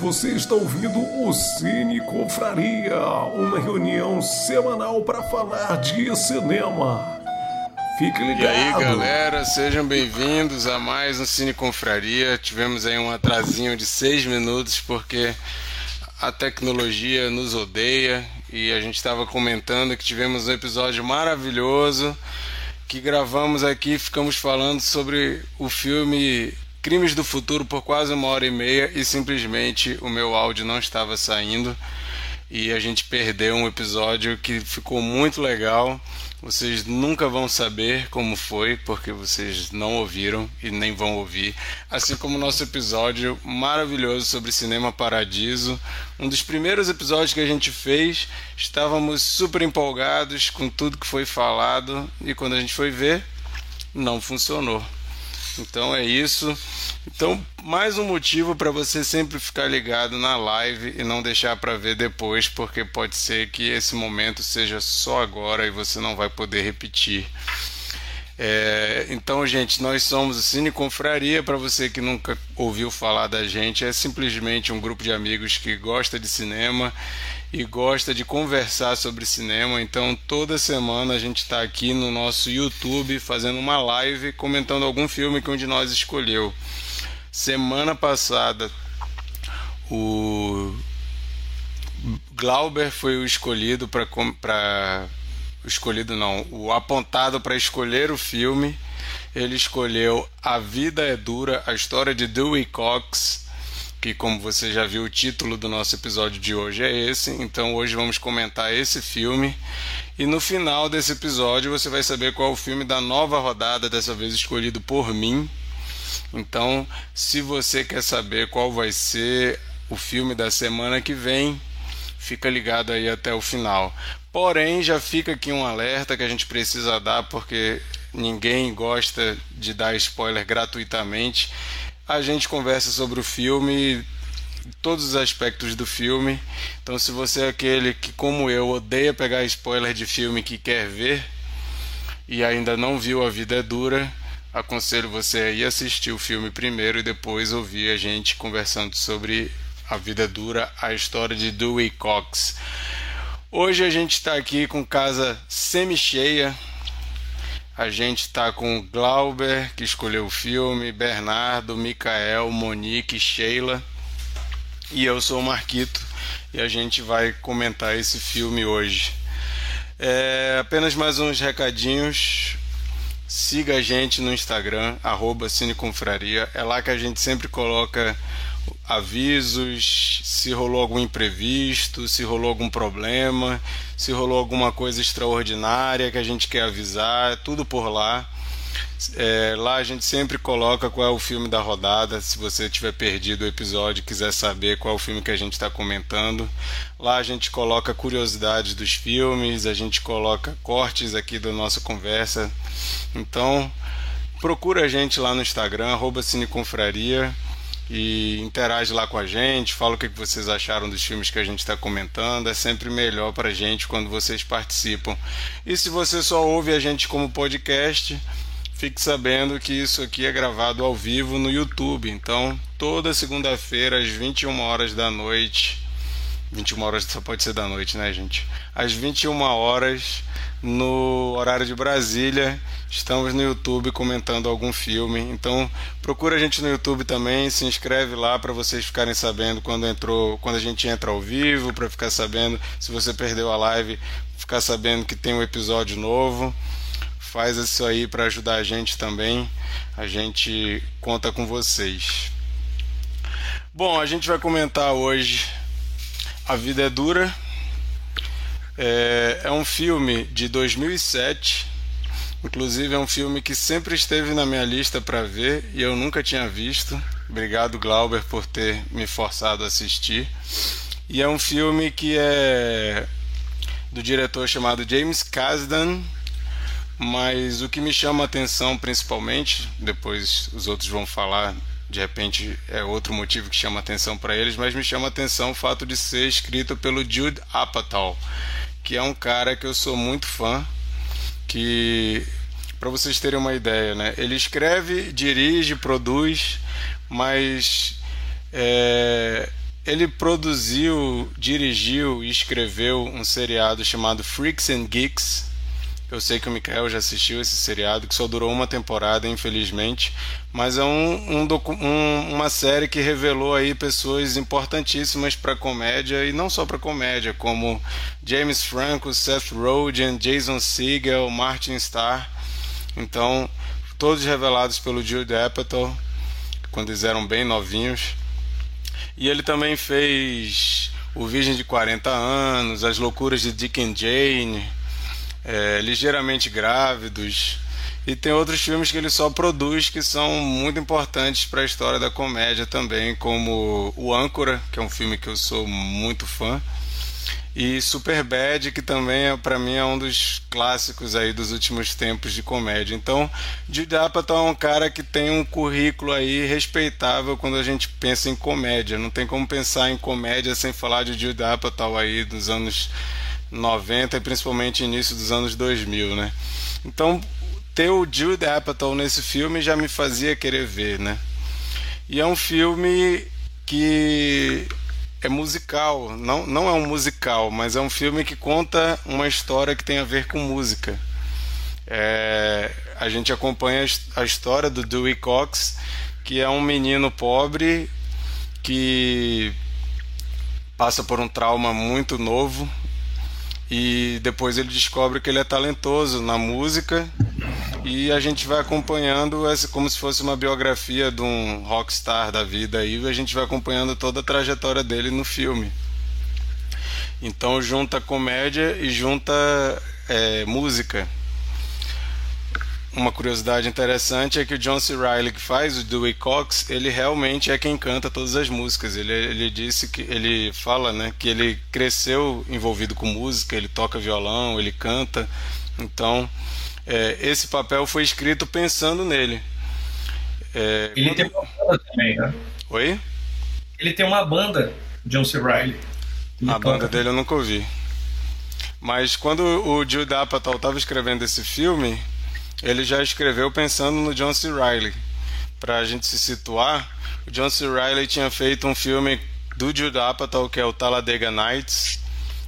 Você está ouvindo o Cine Confraria, uma reunião semanal para falar de cinema. Fique ligado. E aí, galera, sejam bem-vindos a mais um Cine Confraria. Tivemos aí um atrasinho de seis minutos porque a tecnologia nos odeia e a gente estava comentando que tivemos um episódio maravilhoso que gravamos aqui, ficamos falando sobre o filme Crimes do Futuro por quase uma hora e meia e simplesmente o meu áudio não estava saindo e a gente perdeu um episódio que ficou muito legal. Vocês nunca vão saber como foi, porque vocês não ouviram e nem vão ouvir. Assim como o nosso episódio maravilhoso sobre Cinema Paradiso, um dos primeiros episódios que a gente fez. Estávamos super empolgados com tudo que foi falado e quando a gente foi ver, não funcionou. Então é isso. Então, mais um motivo para você sempre ficar ligado na live e não deixar para ver depois, porque pode ser que esse momento seja só agora e você não vai poder repetir. É, então, gente, nós somos o Cine Confraria. Para você que nunca ouviu falar da gente, é simplesmente um grupo de amigos que gosta de cinema e gosta de conversar sobre cinema. Então, toda semana a gente está aqui no nosso YouTube fazendo uma live comentando algum filme que um de nós escolheu. Semana passada, o Glauber foi o escolhido para escolhido não, o apontado para escolher o filme. Ele escolheu A Vida é Dura, a história de Dewey Cox, que como você já viu o título do nosso episódio de hoje é esse. Então hoje vamos comentar esse filme e no final desse episódio você vai saber qual é o filme da nova rodada, dessa vez escolhido por mim. Então, se você quer saber qual vai ser o filme da semana que vem, fica ligado aí até o final. Porém, já fica aqui um alerta que a gente precisa dar porque ninguém gosta de dar spoiler gratuitamente. A gente conversa sobre o filme, todos os aspectos do filme. Então, se você é aquele que, como eu, odeia pegar spoiler de filme que quer ver e ainda não viu A Vida é Dura, aconselho você a ir assistir o filme primeiro e depois ouvir a gente conversando sobre A Vida é Dura, a história de Dewey Cox. Hoje a gente está aqui com casa semi-cheia. A gente está com Glauber, que escolheu o filme, Bernardo, Micael, Monique, Sheila. E eu sou o Marquito e a gente vai comentar esse filme hoje. É, apenas mais uns recadinhos. Siga a gente no Instagram, arroba Cineconfraria. É lá que a gente sempre coloca avisos, se rolou algum imprevisto, se rolou algum problema, se rolou alguma coisa extraordinária que a gente quer avisar, é tudo por lá. É, lá a gente sempre coloca qual é o filme da rodada. Se você tiver perdido o episódio e quiser saber qual é o filme que a gente está comentando, lá a gente coloca curiosidades dos filmes, a gente coloca cortes aqui da nossa conversa. Então, procura a gente lá no Instagram, Cineconfraria e interage lá com a gente, fala o que vocês acharam dos filmes que a gente está comentando. É sempre melhor para a gente quando vocês participam. E se você só ouve a gente como podcast, fique sabendo que isso aqui é gravado ao vivo no YouTube. Então, toda segunda-feira, às 21 horas da noite. 21 horas só pode ser da noite, né, gente? Às 21 horas no horário de Brasília. Estamos no YouTube comentando algum filme. Então procura a gente no YouTube também, se inscreve lá para vocês ficarem sabendo quando entrou, quando a gente entra ao vivo, para ficar sabendo se você perdeu a live, ficar sabendo que tem um episódio novo. Faz isso aí para ajudar a gente também. A gente conta com vocês. Bom, a gente vai comentar hoje A Vida é Dura, é, é um filme de 2007. Inclusive é um filme que sempre esteve na minha lista para ver e eu nunca tinha visto. Obrigado Glauber por ter me forçado a assistir. E é um filme que é do diretor chamado James Kasdan, mas o que me chama a atenção principalmente, depois os outros vão falar, de repente é outro motivo que chama atenção para eles, mas me chama atenção o fato de ser escrito pelo Jude Apatow, que é um cara que eu sou muito fã, que para vocês terem uma ideia, né? Ele escreve, dirige, produz, mas é, ele produziu, dirigiu e escreveu um seriado chamado Freaks and Geeks. Eu sei que o Mikael já assistiu esse seriado, que só durou uma temporada, infelizmente, mas é um, um, um uma série que revelou aí pessoas importantíssimas para comédia e não só para comédia, como James Franco, Seth Rogen, Jason Segel, Martin Starr. Então, todos revelados pelo Jude Apatow quando eles eram bem novinhos. E ele também fez O Virgem de 40 Anos, As Loucuras de Dick and Jane, é, Ligeiramente Grávidos. E tem outros filmes que ele só produz que são muito importantes para a história da comédia também, como O Âncora, que é um filme que eu sou muito fã e Superbad, que também é, para mim é um dos clássicos aí dos últimos tempos de comédia. Então, Judd Apatow é um cara que tem um currículo aí respeitável quando a gente pensa em comédia. Não tem como pensar em comédia sem falar de Judd Apatow aí dos anos 90 e principalmente início dos anos 2000, né? Então, ter o Judd Apatow nesse filme já me fazia querer ver, né? E é um filme que é musical, não, não é um musical, mas é um filme que conta uma história que tem a ver com música. É, a gente acompanha a história do Dewey Cox, que é um menino pobre que passa por um trauma muito novo e depois ele descobre que ele é talentoso na música e a gente vai acompanhando como se fosse uma biografia de um rockstar da vida aí, a gente vai acompanhando toda a trajetória dele no filme. Então junta comédia e junta é, música. Uma curiosidade interessante é que o John C. Reilly, que faz o Dewey Cox, ele realmente é quem canta todas as músicas. Ele, ele disse que ele fala, né, que ele cresceu envolvido com música, ele toca violão, ele canta. Então, é, esse papel foi escrito pensando nele. É, ele quando... tem uma banda também, né? Oi? Ele tem uma banda, John C. Ele a banda dele eu nunca ouvi. Mas quando o Jude Apatow estava escrevendo esse filme, ele já escreveu pensando no John C. Reilly. Para a gente se situar, o John C. Reilly tinha feito um filme do Jude Apatow, que é o Talladega Nights.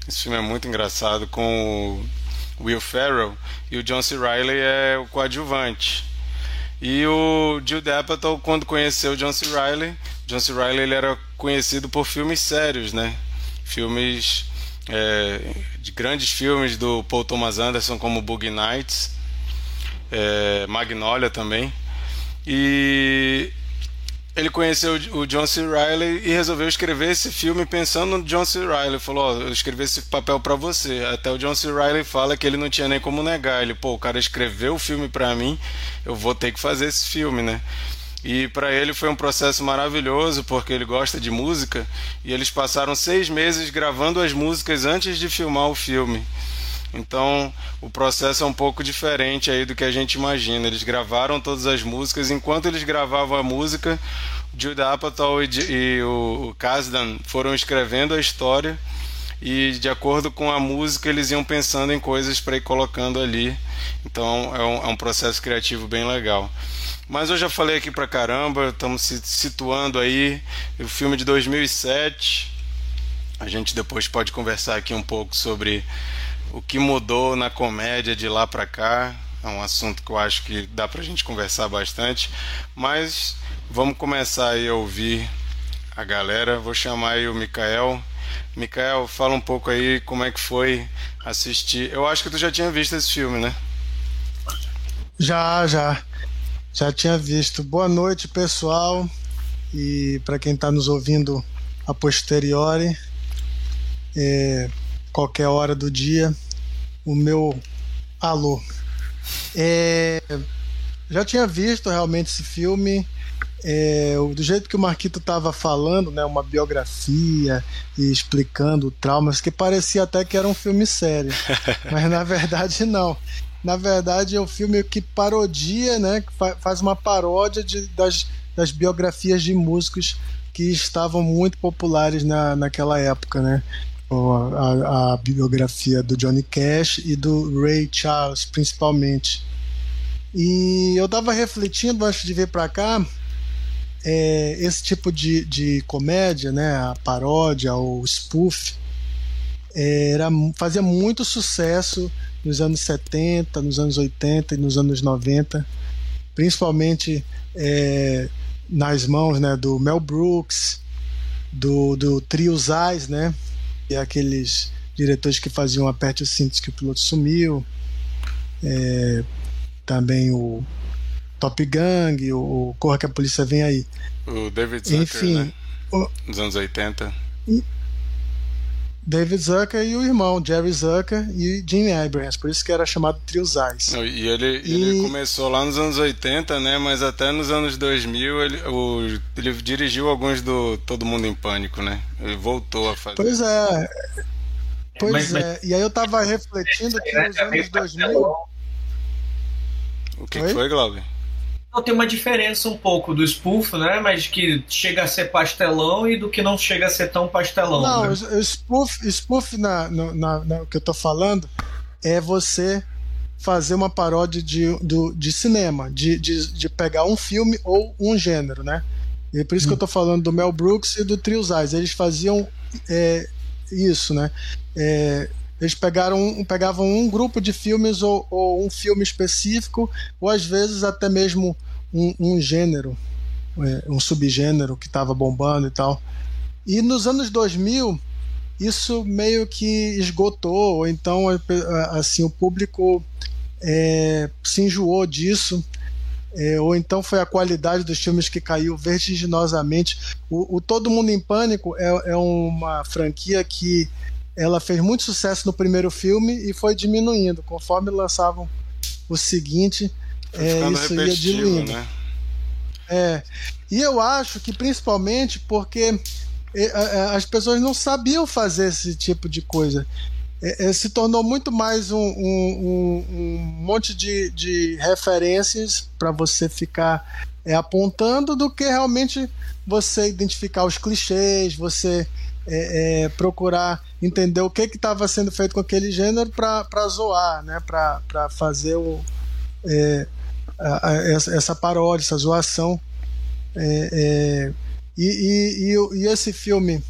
Esse filme é muito engraçado, com Will Ferrell, e o John C. Reilly é o coadjuvante. E o Jude Apatow, quando conheceu o John C. Reilly, John C. Ele era conhecido por filmes sérios, né? Filmes é, de grandes filmes do Paul Thomas Anderson, como Boogie Nights, é, Magnolia também. E ele conheceu o John C. Reilly e resolveu escrever esse filme pensando no John C. Reilly. Falou: Ó, oh, eu escrevi esse papel para você. Até o John C. Reilly fala que ele não tinha nem como negar. Ele, pô, o cara escreveu o filme para mim, eu vou ter que fazer esse filme, né? E para ele foi um processo maravilhoso porque ele gosta de música e eles passaram seis meses gravando as músicas antes de filmar o filme. Então, o processo é um pouco diferente aí do que a gente imagina. Eles gravaram todas as músicas, enquanto eles gravavam a música, Jude Apatow e, e o, Kasdan foram escrevendo a história e de acordo com a música eles iam pensando em coisas para ir colocando ali. Então, é um, é um processo criativo bem legal. Mas eu já falei aqui pra caramba, estamos se situando aí, o filme de 2007. A gente depois pode conversar aqui um pouco sobre o que mudou na comédia de lá para cá. É um assunto que eu acho que dá para a gente conversar bastante. Mas vamos começar aí a ouvir a galera. Vou chamar aí o Mikael. Mikael, fala um pouco aí como é que foi assistir. Eu acho que tu já tinha visto esse filme, né? Já, já. Já tinha visto. Boa noite, pessoal. E para quem está nos ouvindo a posteriori, é, qualquer hora do dia, o meu alô. É, já tinha visto realmente esse filme. É, do jeito que o Marquito estava falando, né, uma biografia e explicando traumas, que parecia até que era um filme sério, mas na verdade não. Na verdade é um filme que parodia, né, que faz uma paródia de, das, das biografias de músicos que estavam muito populares na, naquela época, né? A, a, biografia do Johnny Cash e do Ray Charles, principalmente. E eu estava refletindo antes de vir para cá é, esse tipo de, de comédia, né, a paródia ou spoof, é, era, fazia muito sucesso nos anos 70, nos anos 80 e nos anos 90, principalmente é, nas mãos né, do Mel Brooks, do, do Trio Zais, né, e aqueles diretores que faziam Aperte os Cintos que o piloto sumiu, é, também o Top Gang, o, Corra que a Polícia Vem Aí. O David Zucker, Enfim, né? o, nos anos 80. David Zucker e o irmão, Jerry Zucker e Jim Abrams, por isso que era chamado Trio Zais. E ele, e... ele começou lá nos anos 80, né? Mas até nos anos 2000 ele, o, ele dirigiu alguns do Todo Mundo em Pânico, né? Ele voltou a fazer. Pois é. Pois mas, é. Mas... E aí eu tava refletindo que nos anos 2000. O que, que foi, Glauber? Não, tem uma diferença um pouco do spoof, né? Mas que chega a ser pastelão e do que não chega a ser tão pastelão. Não, né? o spoof, spoof na, na, na, que eu tô falando é você fazer uma paródia de, do, de cinema, de, de, de pegar um filme ou um gênero, né? E por isso hum. que eu tô falando do Mel Brooks e do Trio Eyes. Eles faziam é, isso, né? É, eles pegaram, pegavam um grupo de filmes ou, ou, um filme específico, ou às vezes até mesmo um, um gênero, é, um subgênero que estava bombando e tal. E nos anos 2000, isso meio que esgotou, ou então assim, o público é, se enjoou disso. É, ou então foi a qualidade dos filmes que caiu vertiginosamente. O, o Todo Mundo em Pânico é, é uma franquia que ela fez muito sucesso no primeiro filme e foi diminuindo. Conforme lançavam o seguinte, é, isso ia diluindo. Né? É. E eu acho que principalmente porque é, é, as pessoas não sabiam fazer esse tipo de coisa. É, é, se tornou muito mais um, um, um, um monte de, de referências para você ficar é, apontando do que realmente você identificar os clichês, você é, é, procurar entender o que estava sendo feito com aquele gênero para zoar, né? para fazer o, é, a, a, essa, essa, paródia, essa zoação. É, é, e, e, e, e, esse filme,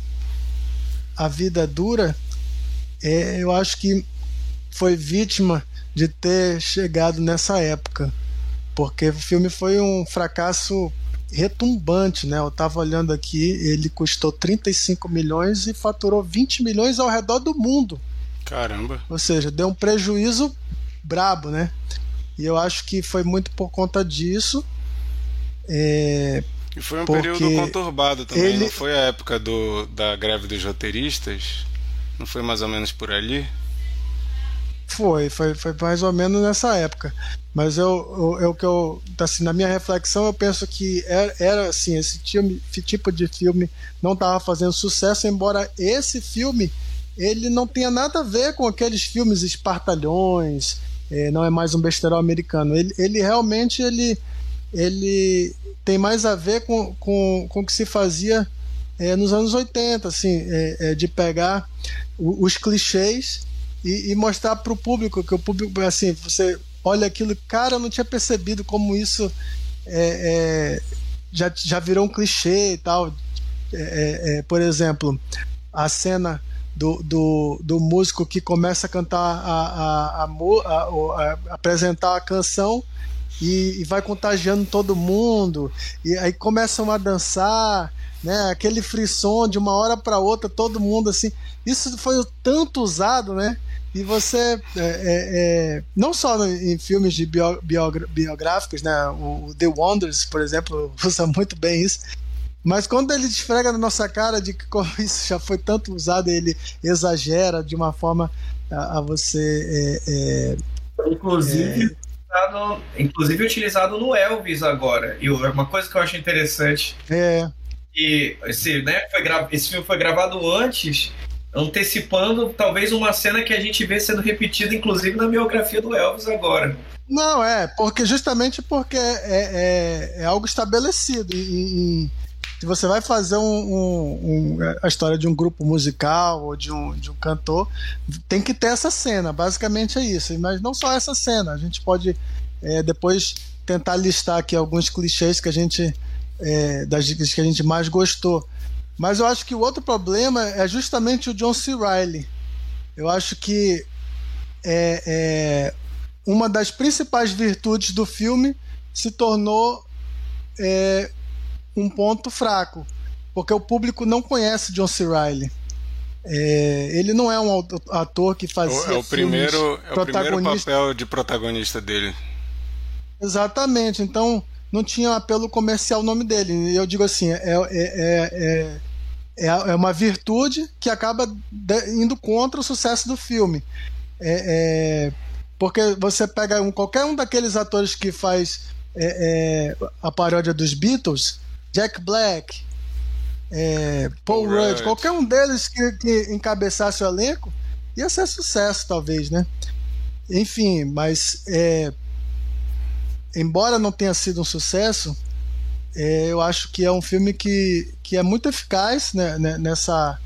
A Vida Dura, é, eu acho que foi vítima de ter chegado nessa época, porque o filme foi um fracasso retumbante, né? Eu estava olhando aqui, ele custou 35 milhões e faturou 20 milhões ao redor do mundo. Caramba. Ou seja, deu um prejuízo brabo, né? E eu acho que foi muito por conta disso. É, e foi um período conturbado também, ele... não foi a época do, da greve dos roteiristas? Não foi mais ou menos por ali? Foi, foi, foi mais ou menos nessa época. Mas eu, eu, eu que eu, assim, na minha reflexão, eu penso que era, era assim, esse filme, tipo de filme não estava fazendo sucesso, embora esse filme ele não tenha nada a ver com aqueles filmes espartalhões, é, não é mais um besterol americano. Ele, ele realmente ele, ele tem mais a ver com, com, com o que se fazia é, nos anos 80, assim, é, é de pegar os clichês e, e mostrar para o público que o público assim você olha aquilo cara eu não tinha percebido como isso é, é, já, já virou um clichê e tal. É, é, é por exemplo a cena do, do, do, músico que começa a cantar a, a, a, a apresentar a canção e, e, vai contagiando todo mundo. E aí começam a dançar né? Aquele frisson de uma hora para outra todo mundo assim. Isso foi tanto usado né e você, é, é, é, não só em filmes de bio, bio, biográficos, né? O The Wonders, por exemplo, usa muito bem isso. Mas quando ele esfrega na nossa cara de que como isso já foi tanto usado, ele exagera de uma forma a, a você. É, é inclusive, utilizado, inclusive utilizado no Elvis agora. E uma coisa que eu acho interessante. É. E esse, né, foi esse filme foi gravado antes antecipando talvez uma cena que a gente vê sendo repetida, inclusive na biografia do Elvis agora. Não, é, porque justamente porque é, é, é algo estabelecido. E, e, se você vai fazer um, um, um, a história de um grupo musical ou de um, de um cantor, tem que ter essa cena, basicamente é isso. Mas não só essa cena, a gente pode é, depois tentar listar aqui alguns clichês que a gente é, das que a gente mais gostou. Mas eu acho que o outro problema é justamente o John C. Reilly. Eu acho que é, é, uma das principais virtudes do filme se tornou é, um ponto fraco, porque o público não conhece John C. Reilly. É, ele não é um ator que fazia é o primeiro é o primeiro papel de protagonista dele. Exatamente. Então não tinha apelo comercial o nome dele. Eu digo assim, é, é, é, é uma virtude que acaba indo contra o sucesso do filme. É, porque você pega um, qualquer um daqueles atores que faz a paródia dos Beatles, Jack Black, é, Paul Rudd, qualquer um deles que, que encabeçasse o elenco, ia ser sucesso, talvez, né? Enfim, mas é, embora não tenha sido um sucesso, é, eu acho que é um filme que, que é muito eficaz né, né nessa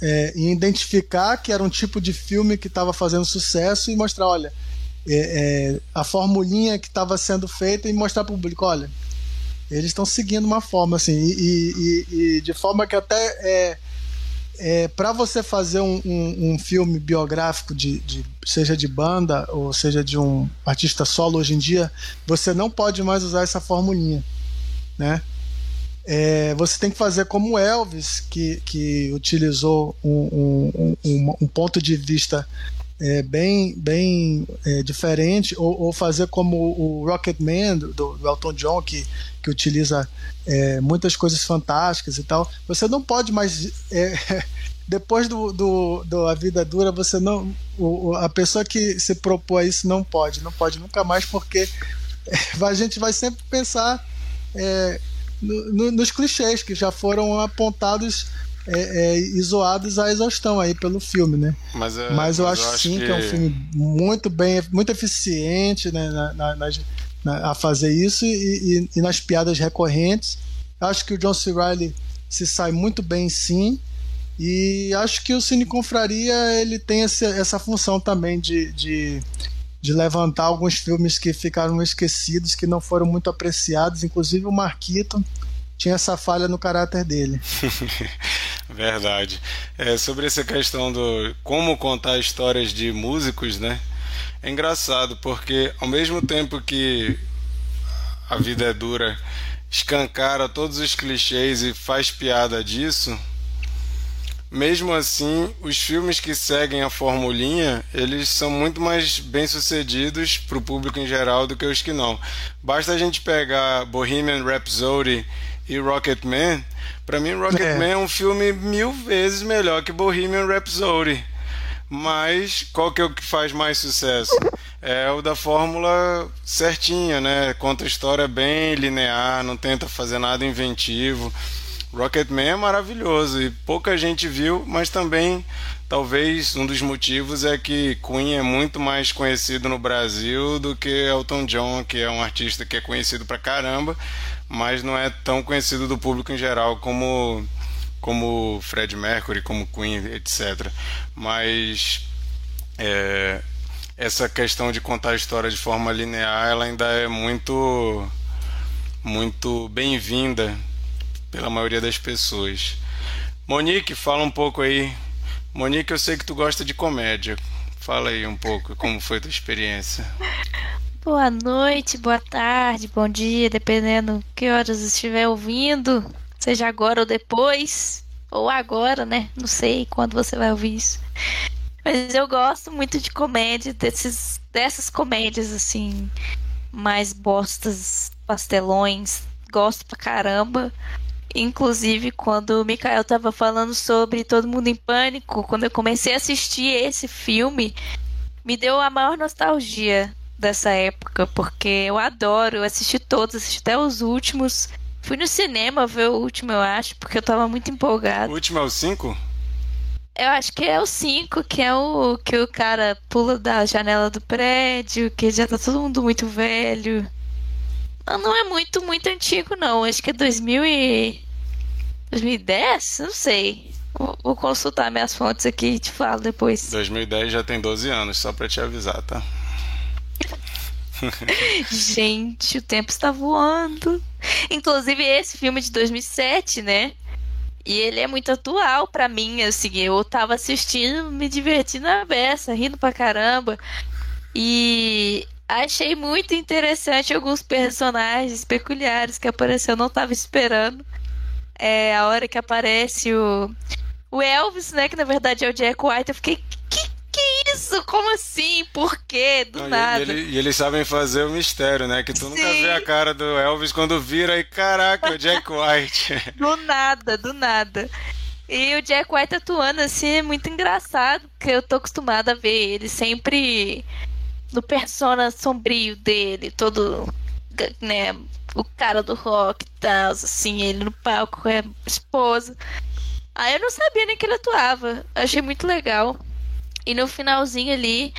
é, em identificar que era um tipo de filme que estava fazendo sucesso e mostrar, olha, é, é a formulinha que estava sendo feita e mostrar para o público, olha, eles estão seguindo uma forma assim e, e, e, de forma que até é, é para você fazer um, um, um filme biográfico de, de, seja de banda ou seja de um artista solo hoje em dia você não pode mais usar essa formulinha né é, você tem que fazer como Elvis que, que utilizou um, um, um ponto de vista é, bem, bem é, diferente, ou, ou, fazer como o Rocketman do, do Elton John, que, que utiliza é, muitas coisas fantásticas e tal. Você não pode mais. É, depois do, do, do, A Vida Dura, você não. O, a pessoa que se propõe a isso não pode, não pode nunca mais, porque a gente vai sempre pensar é, no, no, nos clichês que já foram apontados é, é, isoados à exaustão aí pelo filme, né? Mas, é, mas eu mas acho eu sim que... que... é um filme muito bem, muito eficiente né, na, na, na, a fazer isso e, e, e, nas piadas recorrentes. Acho que o John C. Reilly se sai muito bem sim. E acho que o Cine Confraria ele tem esse, essa função também de, de, de, levantar alguns filmes que ficaram esquecidos, que não foram muito apreciados, inclusive o Marquito tinha essa falha no caráter dele. Verdade. É, sobre essa questão do como contar histórias de músicos, né? É engraçado porque ao mesmo tempo que a vida é dura escancara todos os clichês e faz piada disso, mesmo assim, os filmes que seguem a formulinha, eles são muito mais bem-sucedidos para o público em geral do que os que não. Basta a gente pegar Bohemian Rhapsody e Rocketman, para mim Rocketman é. é um filme mil vezes melhor que Bohemian Rhapsody. Mas qual que é o que faz mais sucesso? É o da fórmula certinha, né? Conta a história bem linear, não tenta fazer nada inventivo. Rocketman é maravilhoso e pouca gente viu, mas também talvez um dos motivos é que Queen é muito mais conhecido no Brasil do que Elton John, que é um artista que é conhecido pra caramba, mas não é tão conhecido do público em geral como como Fred Mercury, como Queen, etc. Mas é, essa questão de contar a história de forma linear, ela ainda é muito muito bem-vinda pela maioria das pessoas. Monique, fala um pouco aí. Monique, eu sei que tu gosta de comédia. Fala aí um pouco como foi tua experiência. Boa noite, boa tarde, bom dia, dependendo que horas estiver ouvindo, seja agora ou depois, ou agora, né? Não sei quando você vai ouvir isso. Mas eu gosto muito de comédia, desses, dessas comédias assim, mais bostas, pastelões. Gosto pra caramba. Inclusive, quando o Mikael tava falando sobre Todo Mundo em Pânico, quando eu comecei a assistir esse filme, me deu a maior nostalgia dessa época, porque eu adoro, eu assisti todos, assisti até os últimos. Fui no cinema ver o último, eu acho, porque eu tava muito empolgado. O último é o 5? Eu acho que é o 5, que é o que o cara pula da janela do prédio, que já tá todo mundo muito velho. Não, é muito, muito antigo, não. Acho que é 2000 e... 2010? Não sei. Vou, vou consultar minhas fontes aqui e te falo depois. 2010 já tem 12 anos, só pra te avisar, tá? Gente, o tempo está voando. Inclusive, esse filme de 2007, né? E ele é muito atual para mim, assim. Eu tava assistindo, me divertindo na beça, rindo pra caramba. E achei muito interessante alguns personagens peculiares que apareceu, eu não tava esperando. É a hora que aparece o, o Elvis, né? Que na verdade é o Jack White. Eu fiquei, que que isso? Como assim? Por quê? Do Não, nada. E, ele- e eles sabem fazer o mistério, né? Que tu nunca Sim. vê a cara do Elvis quando vira e caraca, é o Jack White. Do nada, do nada. E o Jack White atuando assim é muito engraçado, porque eu tô acostumada a ver ele sempre no persona sombrio dele, todo, né, o cara do rock e tal, assim, ele no palco com a esposa. Aí eu não sabia nem que ele atuava, achei muito legal. E no finalzinho ali,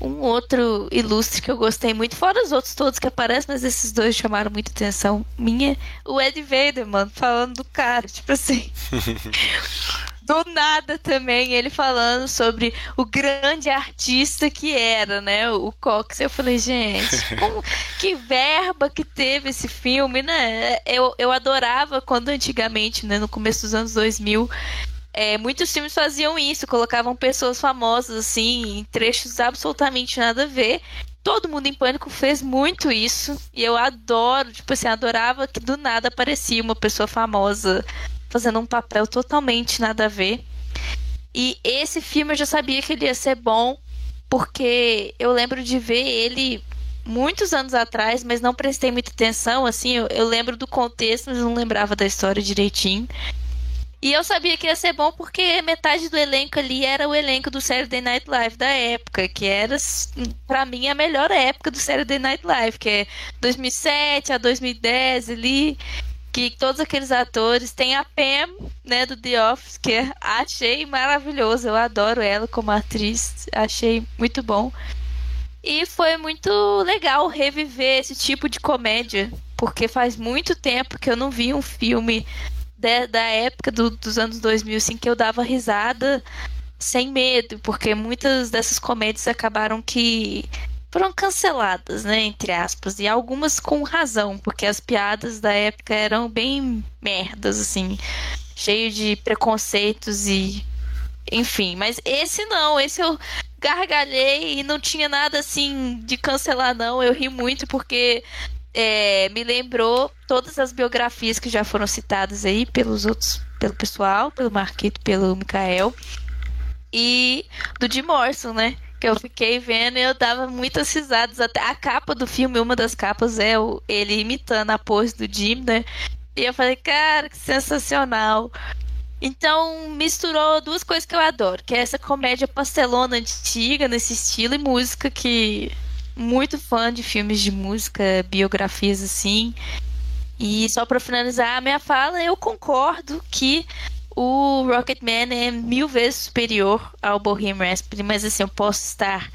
um outro ilustre que eu gostei muito, fora os outros todos que aparecem, mas esses dois chamaram muita atenção minha. O Ed Vader, mano, falando do cara, tipo assim. Do nada também, ele falando sobre o grande artista que era, né? O Cox. Eu falei, gente, como- que verba que teve esse filme, né? Eu, eu adorava quando antigamente, né, no começo dos anos 2000, é, muitos filmes faziam isso, colocavam pessoas famosas assim, em trechos absolutamente nada a ver. Todo mundo em pânico fez muito isso. E eu adoro, tipo assim, adorava que do nada aparecia uma pessoa famosa fazendo um papel totalmente nada a ver. E esse filme eu já sabia que ele ia ser bom, porque eu lembro de ver ele muitos anos atrás, mas não prestei muita atenção. Assim, eu, eu lembro do contexto, mas não lembrava da história direitinho. E eu sabia que ia ser bom porque metade do elenco ali era o elenco do Saturday Night Live da época, que era, pra mim, a melhor época do Saturday Night Live, que é 2007 a 2010 ali, que todos aqueles atores, tem a Pam, né, do The Office, que achei maravilhoso, eu adoro ela como atriz, achei muito bom. E foi muito legal reviver esse tipo de comédia, porque faz muito tempo que eu não vi um filme de- da época do- dos anos 2000, assim, que eu dava risada sem medo, porque muitas dessas comédias acabaram que foram canceladas, né, entre aspas, e algumas com razão, porque as piadas da época eram bem merdas, assim, cheio de preconceitos e enfim, mas esse não, esse eu gargalhei e não tinha nada assim de cancelar não, eu ri muito porque é, me lembrou todas as biografias que já foram citadas aí pelos outros, pelo pessoal, pelo Marquito, pelo Mikael e do Jim Morrison, né? Eu fiquei vendo e eu dava muitas risadas. Até a capa do filme, uma das capas é o, ele imitando a pose do Jim, né? E eu falei, cara, que sensacional. Então, misturou duas coisas que eu adoro, que é essa comédia pastelona antiga nesse estilo e música que muito fã de filmes de música, biografias assim. E só para finalizar a minha fala, eu concordo que o Rocketman é mil vezes superior ao Bohemian Rhapsody, mas assim, eu posso estar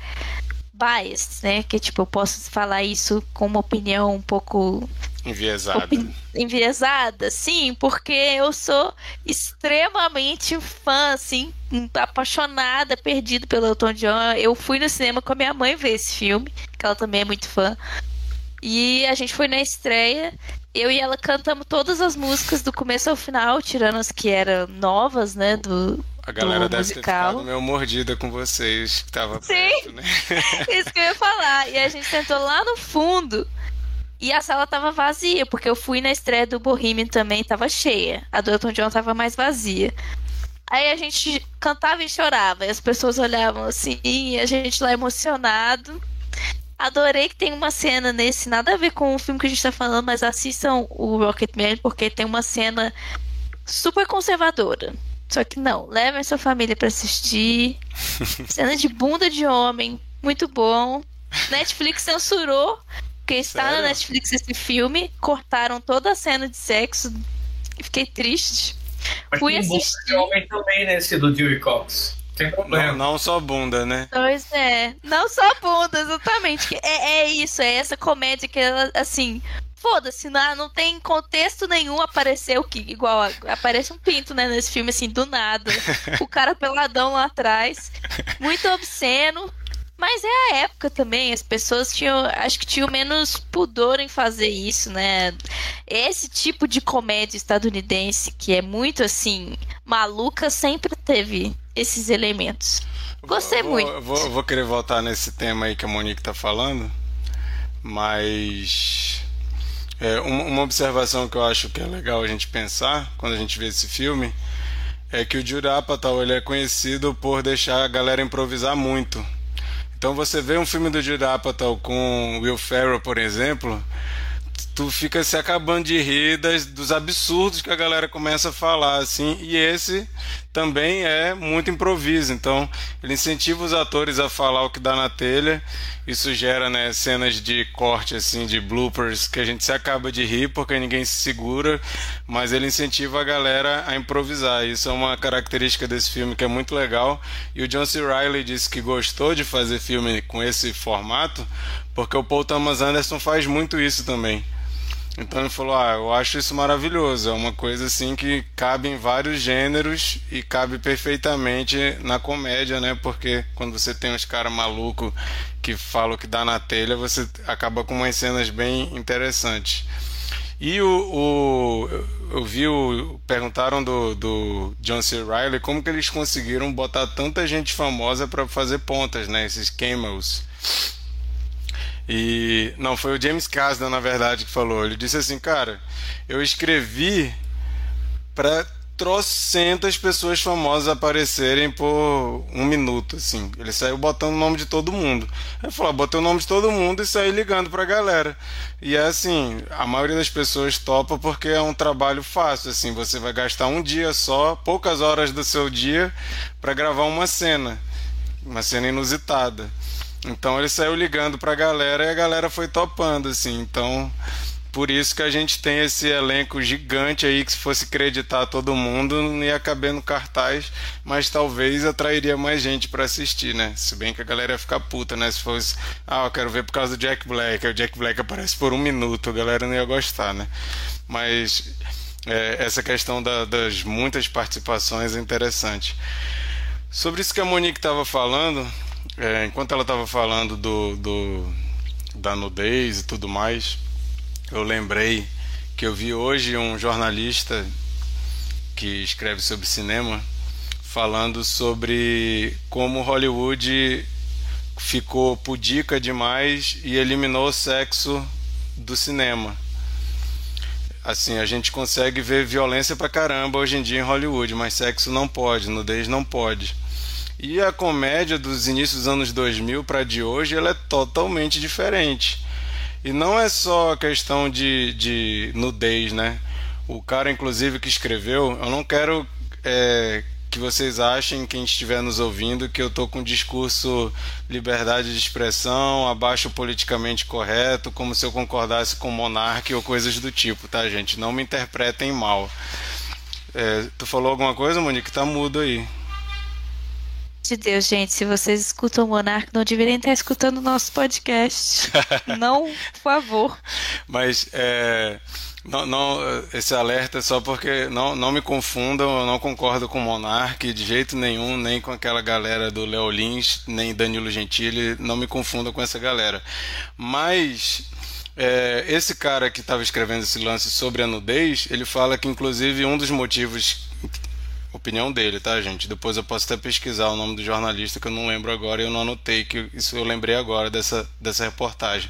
biased, né? Que tipo, eu posso falar isso com uma opinião um pouco Enviesado. Opin- enviesada, sim, porque eu sou extremamente fã, assim, apaixonada, perdida pelo Elton John. Eu fui no cinema com a minha mãe ver esse filme, que ela também é muito fã. E a gente foi na estreia. Eu e ela cantamos todas as músicas do começo ao final, tirando as que eram novas, né? Do, A galera deve ter musical. ficado meio mordida com vocês que tava Sim. perto, né? Isso que eu ia falar. E a gente sentou lá no fundo. E a sala tava vazia, porque eu fui na estreia do Bohemian também, tava cheia. A do Elton John tava mais vazia. Aí a gente cantava e chorava, e as pessoas olhavam assim, e a gente lá emocionado. Adorei que tem uma cena nesse, nada a ver com o filme que a gente tá falando, mas assistam o Rocketman, porque tem uma cena super conservadora. Só que não, levem sua família pra assistir. Cena de bunda de homem, muito bom. Netflix censurou, porque está Sério? na Netflix esse filme. Cortaram toda a cena de sexo. e Fiquei triste. Mas Fui tem bunda assistir. de homem também nesse do Dewey Cox. Não, problema. não só bunda, né? Pois é. Não só bunda, exatamente. É, é isso, é essa comédia que ela, assim. Foda-se, não, não tem contexto nenhum apareceu que igual aparece um pinto, né, nesse filme assim do nada. O cara peladão lá atrás, muito obsceno, Mas é a época também, as pessoas tinham, acho que tinham menos pudor em fazer isso, né? Esse tipo de comédia estadunidense que é muito assim, maluca, sempre teve esses elementos. Gostei vou, muito. Vou, vou querer voltar nesse tema aí que a Monique tá falando, mas é, uma, uma observação que eu acho que é legal a gente pensar quando a gente vê esse filme é que o Judd Apatow ele é conhecido por deixar a galera improvisar muito. Então você vê um filme do Judd Apatow com Will Ferrell, por exemplo, tu fica se acabando de rir das, dos absurdos que a galera começa a falar, assim, e esse também é muito improviso, então ele incentiva os atores a falar o que dá na telha, isso gera, né, cenas de corte, assim, de bloopers, que a gente se acaba de rir porque ninguém se segura, mas ele incentiva a galera a improvisar, isso é uma característica desse filme que é muito legal, e o John C. Reilly disse que gostou de fazer filme com esse formato, porque o Paul Thomas Anderson faz muito isso também. Então ele falou: Ah, eu acho isso maravilhoso. É uma coisa assim que cabe em vários gêneros e cabe perfeitamente na comédia, né? Porque quando você tem uns caras malucos que falam que dá na telha, você acaba com umas cenas bem interessantes. E o, o eu vi o, perguntaram do, do John C. Riley como que eles conseguiram botar tanta gente famosa para fazer pontas, né? Esses cameos. E não, foi o James Kasdan, na verdade, que falou. Ele disse assim, cara, eu escrevi para trocentas pessoas famosas aparecerem por um minuto, assim. Ele saiu botando o nome de todo mundo. Ele falou, ah, botei o nome de todo mundo e saí ligando pra galera. E é assim, a maioria das pessoas topa porque é um trabalho fácil, assim. Você vai gastar um dia só, poucas horas do seu dia, para gravar uma cena. Uma cena inusitada. Então ele saiu ligando pra galera e a galera foi topando, assim. Então, por isso que a gente tem esse elenco gigante aí que se fosse acreditar todo mundo não ia caber no cartaz, mas talvez atrairia mais gente para assistir, né? Se bem que a galera ia ficar puta, né? Se fosse, ah, eu quero ver por causa do Jack Black, aí o Jack Black aparece por um minuto, a galera não ia gostar, né? Mas é, essa questão da, das muitas participações é interessante. Sobre isso que a Monique estava falando, é, enquanto ela estava falando do, do, da nudez e tudo mais, eu lembrei que eu vi hoje um jornalista que escreve sobre cinema falando sobre como Hollywood ficou pudica demais e eliminou o sexo do cinema. Assim, a gente consegue ver violência pra caramba hoje em dia em Hollywood, mas sexo não pode, nudez não pode. E a comédia dos inícios dos anos 2000 para de hoje, ela é totalmente diferente. E não é só questão de, de nudez, né? O cara, inclusive, que escreveu, eu não quero é, que vocês achem, quem estiver nos ouvindo, que eu estou com um discurso liberdade de expressão, abaixo politicamente correto, como se eu concordasse com monarca ou coisas do tipo, tá, gente? Não me interpretem mal. É, tu falou alguma coisa, Monique? Tá mudo aí de Deus, gente, se vocês escutam o Monarca, não deveriam estar escutando o nosso podcast. não, por favor. Mas é, não, não, esse alerta é só porque não, não me confundam, eu não concordo com o Monark de jeito nenhum, nem com aquela galera do Léo Lins, nem Danilo Gentili, não me confundam com essa galera. Mas é, esse cara que estava escrevendo esse lance sobre a nudez, ele fala que inclusive um dos motivos Opinião dele, tá, gente? Depois eu posso até pesquisar o nome do jornalista que eu não lembro agora e eu não anotei, que isso eu lembrei agora dessa, dessa reportagem,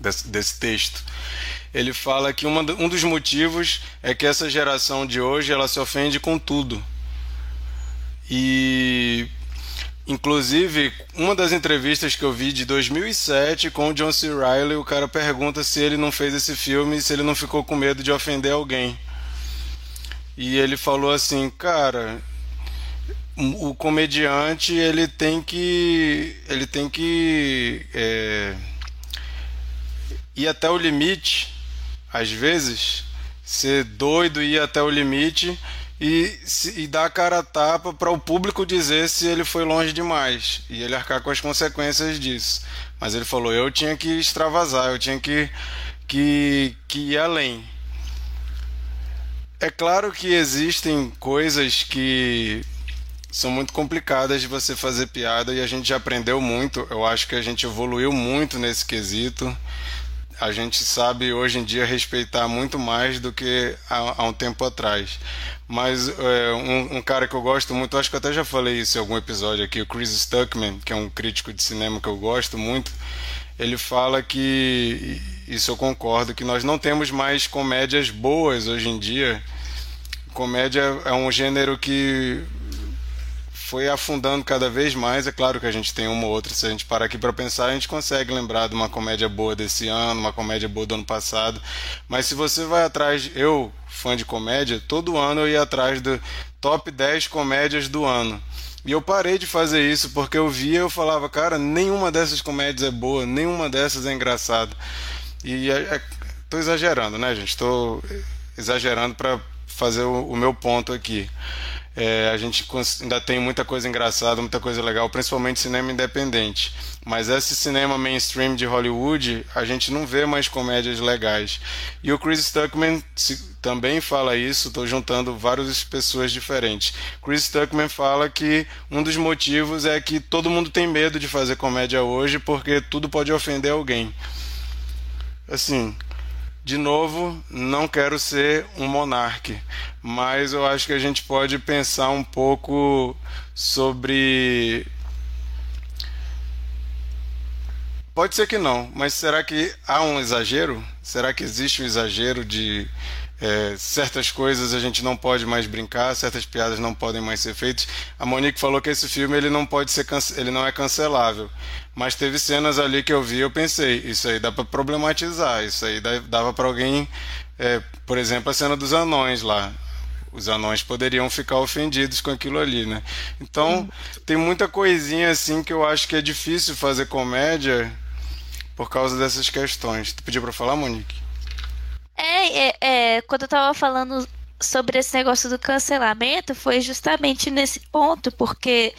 desse, desse texto. Ele fala que uma, um dos motivos é que essa geração de hoje ela se ofende com tudo. E Inclusive, uma das entrevistas que eu vi de 2007 com o John C. Reilly, o cara pergunta se ele não fez esse filme se ele não ficou com medo de ofender alguém. E ele falou assim, cara, o comediante ele tem que ele tem que é, ir até o limite, às vezes, ser doido ir até o limite e, e dar a cara a tapa para o público dizer se ele foi longe demais e ele arcar com as consequências disso. Mas ele falou, eu tinha que extravasar, eu tinha que, que, que ir além. É claro que existem coisas que são muito complicadas de você fazer piada e a gente já aprendeu muito. Eu acho que a gente evoluiu muito nesse quesito. A gente sabe hoje em dia respeitar muito mais do que há, há um tempo atrás. Mas é, um, um, cara que eu gosto muito, acho que eu até já falei isso em algum episódio aqui, o Chris Stuckman, que é um crítico de cinema que eu gosto muito, ele fala que, isso eu concordo, que nós não temos mais comédias boas hoje em dia. Comédia é um gênero que foi afundando cada vez mais. É claro que a gente tem uma ou outra, se a gente parar aqui para pensar, a gente consegue lembrar de uma comédia boa desse ano, uma comédia boa do ano passado. Mas se você vai atrás, eu, fã de comédia, todo ano eu ia atrás do top 10 comédias do ano. E eu parei de fazer isso porque eu via eu falava, cara, nenhuma dessas comédias é boa, nenhuma dessas é engraçada. E é, é, tô exagerando, né, gente? Tô exagerando para fazer o, o meu ponto aqui. É, a gente ainda tem muita coisa engraçada, muita coisa legal, principalmente cinema independente. Mas esse cinema mainstream de Hollywood, a gente não vê mais comédias legais. E o Chris Stuckman também fala isso, estou juntando várias pessoas diferentes. Chris Stuckman fala que um dos motivos é que todo mundo tem medo de fazer comédia hoje porque tudo pode ofender alguém. Assim, de novo, não quero ser um monarque, mas eu acho que a gente pode pensar um pouco sobre. Pode ser que não, mas será que há um exagero? Será que existe um exagero de é, certas coisas a gente não pode mais brincar, certas piadas não podem mais ser feitas. A Monique falou que esse filme ele não pode ser ele não é cancelável, mas teve cenas ali que eu vi, eu pensei, isso aí dá para problematizar, isso aí dava para alguém, é, por exemplo, a cena dos anões lá. Os anões poderiam ficar ofendidos com aquilo ali, né? Então, tem muita coisinha assim que eu acho que é difícil fazer comédia por causa dessas questões. Tu pediu para falar, Monique? É, é, é, quando eu tava falando sobre esse negócio do cancelamento, foi justamente nesse ponto, porque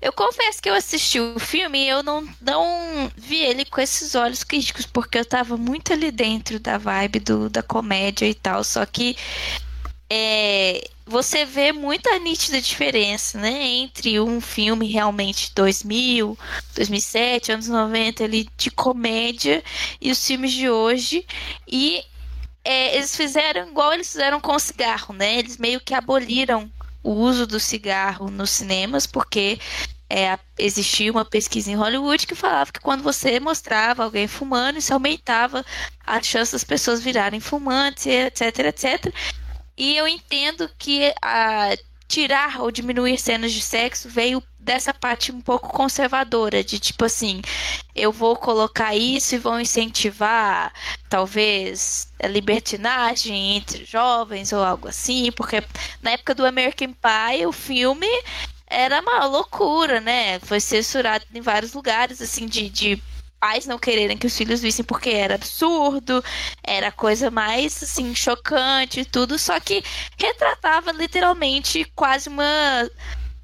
eu confesso que eu assisti o filme e eu não, não vi ele com esses olhos críticos, porque eu tava muito ali dentro da vibe do, da comédia e tal, só que é, você vê muita nítida diferença, né, entre um filme realmente 2000, 2007, anos 90 ali de comédia e os filmes de hoje e é, eles fizeram igual eles fizeram com o cigarro, né? Eles meio que aboliram o uso do cigarro nos cinemas, porque é, existia uma pesquisa em Hollywood que falava que quando você mostrava alguém fumando, isso aumentava a chance das pessoas virarem fumantes, etc, etc. E eu entendo que a tirar ou diminuir cenas de sexo veio dessa parte um pouco conservadora, de tipo assim, eu vou colocar isso e vou incentivar talvez a libertinagem entre jovens ou algo assim, porque na época do American Pie o filme era uma loucura, né? Foi censurado em vários lugares, assim, de, de pais não quererem que os filhos vissem porque era absurdo, era coisa mais assim chocante e tudo, só que retratava literalmente quase uma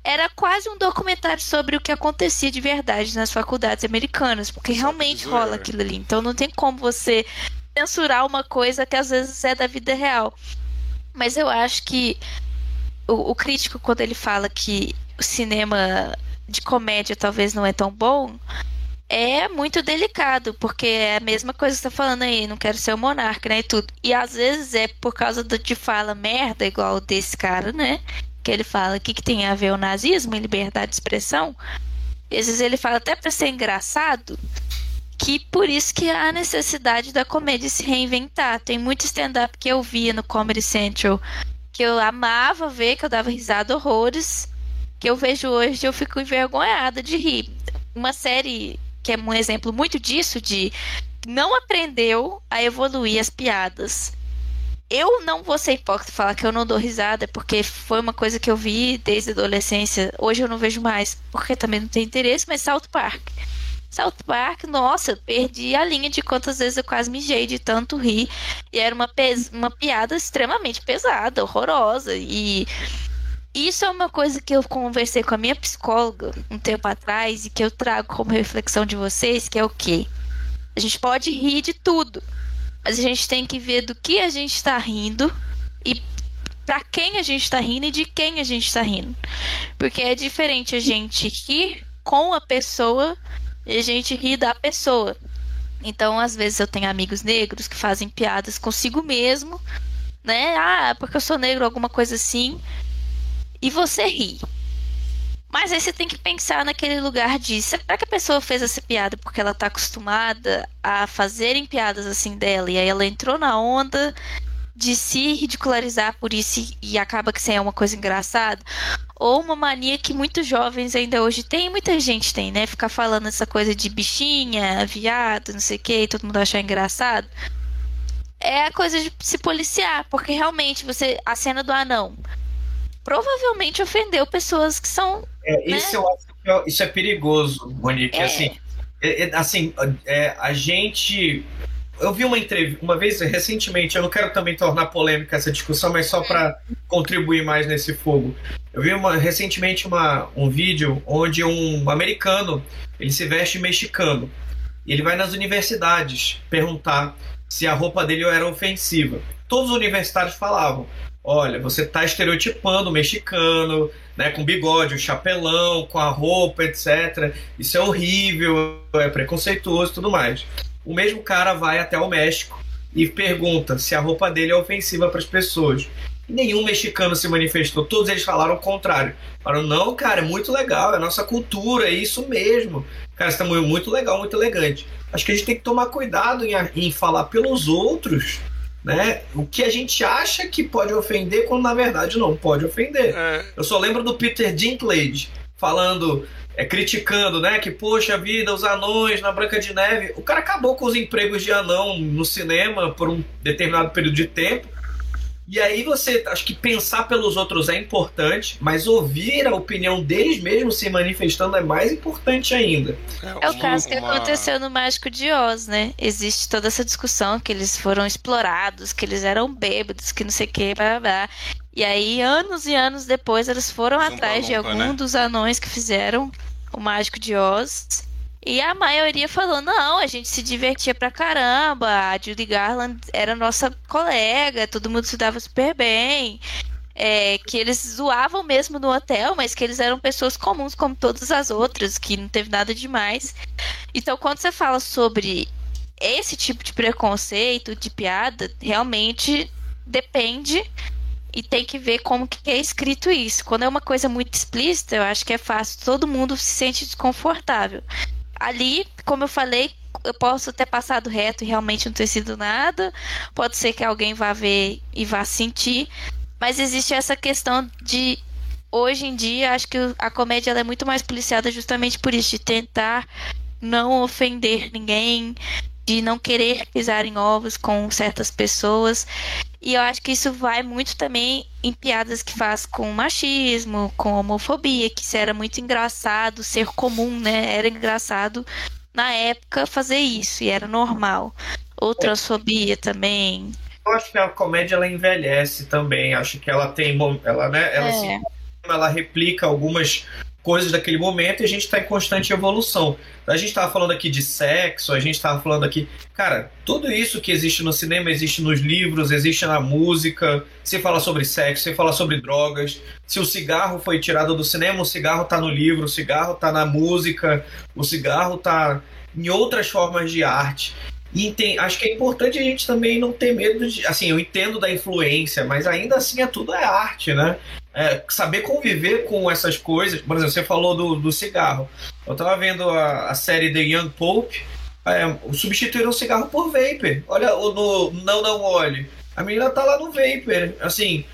era quase um documentário sobre o que acontecia de verdade nas faculdades americanas, porque realmente rola aquilo ali. Então não tem como você censurar uma coisa que às vezes é da vida real. Mas eu acho que o, o crítico, quando ele fala que o cinema de comédia talvez não é tão bom, é muito delicado, porque é a mesma coisa que você tá falando aí, não quero ser o monarca, né, e tudo. E às vezes é por causa de fala merda, igual desse cara, né, que ele fala o que, que tem a ver o nazismo e liberdade de expressão. Às vezes ele fala até para ser engraçado, que por isso que há necessidade da comédia se reinventar. Tem muito stand-up que eu via no Comedy Central que eu amava ver, que eu dava risada horrores, que eu vejo hoje e eu fico envergonhada de rir. Uma série que é um exemplo muito disso, de não aprendeu a evoluir as piadas. Eu não vou ser hipócrita falar que eu não dou risada, porque foi uma coisa que eu vi desde a adolescência. Hoje eu não vejo mais, porque também não tem interesse, mas South Park. South Park, nossa, perdi a linha de quantas vezes eu quase mijei de tanto rir. E era uma, uma piada extremamente pesada, horrorosa. E isso é uma coisa que eu conversei com a minha psicóloga um tempo atrás e que eu trago como reflexão de vocês, que é o quê? A gente pode rir de tudo, mas a gente tem que ver do que a gente está rindo e para quem a gente tá rindo e de quem a gente tá rindo. Porque é diferente a gente rir com a pessoa e a gente rir da pessoa. Então, às vezes eu tenho amigos negros que fazem piadas consigo mesmo, né? Ah, porque eu sou negro, alguma coisa assim. E você ri. Mas aí você tem que pensar naquele lugar de será que a pessoa fez essa piada porque ela tá acostumada a fazerem piadas assim dela e aí ela entrou na onda de se ridicularizar por isso e acaba que isso é uma coisa engraçada? Ou uma mania que muitos jovens ainda hoje têm, muita gente tem, né? Ficar falando essa coisa de bichinha, viado, não sei o que, todo mundo achar engraçado. É a coisa de se policiar, porque realmente você. A cena do anão provavelmente ofendeu pessoas que são. É, né? isso, eu acho que é, isso é perigoso, Monique. É. Assim, é, é, assim é, a gente. Eu vi uma entrevista, uma vez recentemente, eu não quero também tornar polêmica essa discussão, mas só para contribuir mais nesse fogo. Eu vi uma, recentemente uma, um vídeo onde um americano ele se veste mexicano e ele vai nas universidades perguntar se a roupa dele era ofensiva. Todos os universitários falavam: olha, você está estereotipando o mexicano, né, com bigode, o chapelão, com a roupa, etc. Isso é horrível, é preconceituoso e tudo mais. O mesmo cara vai até o México e pergunta se a roupa dele é ofensiva para as pessoas. Nenhum mexicano se manifestou, todos eles falaram o contrário. Falaram, não, cara, é muito legal, é nossa cultura, é isso mesmo. Cara, está muito legal, muito elegante. Acho que a gente tem que tomar cuidado em, em falar pelos outros né? O que a gente acha que pode ofender, quando na verdade não pode ofender. É. Eu só lembro do Peter Dinklage falando, é, criticando, né? Que, poxa vida, os anões na Branca de Neve. O cara acabou com os empregos de anão no cinema por um determinado período de tempo. E aí você, acho que pensar pelos outros é importante, mas ouvir a opinião deles mesmos se manifestando é mais importante ainda. É o caso que aconteceu no Mágico de Oz, né? Existe toda essa discussão que eles foram explorados, que eles eram bêbados, que não sei o que, blá, blá. E aí, anos e anos depois, eles foram atrás de algum né? dos anões que fizeram o Mágico de Oz e a maioria falou: não, a gente se divertia pra caramba. A Judy Garland era nossa colega, todo mundo se dava super bem. É, que eles zoavam mesmo no hotel, mas que eles eram pessoas comuns como todas as outras, que não teve nada demais. Então, quando você fala sobre esse tipo de preconceito, de piada, realmente depende e tem que ver como que é escrito isso. Quando é uma coisa muito explícita, eu acho que é fácil, todo mundo se sente desconfortável ali, como eu falei, eu posso ter passado reto e realmente não ter sido nada. Pode ser que alguém vá ver e vá sentir. Mas existe essa questão de. Hoje em dia, acho que a comédia é muito mais policiada justamente por isso, de tentar não ofender ninguém, de não querer pisar em ovos com certas pessoas. E eu acho que isso vai muito também em piadas que faz com machismo, com homofobia, que isso era muito engraçado, ser comum, né? Era engraçado na época fazer isso, e era normal. Ou transfobia também. Eu acho que a comédia ela envelhece também. Acho que ela tem. Ela, né, ela, é. ela replica algumas coisas daquele momento e a gente está em constante evolução. A gente estava falando aqui de sexo, a gente estava falando aqui. Cara, tudo isso que existe no cinema existe nos livros, existe na música. Você fala sobre sexo, você fala sobre drogas. Se o cigarro foi tirado do cinema, o cigarro está no livro, o cigarro está na música, o cigarro está em outras formas de arte. E tem, acho que é importante a gente também não ter medo de. Assim, eu entendo da influência, mas ainda assim é tudo é arte, né? É, saber conviver com essas coisas. Por exemplo, você falou do, do cigarro. Eu tava vendo a, a série The Young Pope. É, substituíram o cigarro por vapor. Olha, no Não Não Olhe. A menina tá lá no vapor. Assim,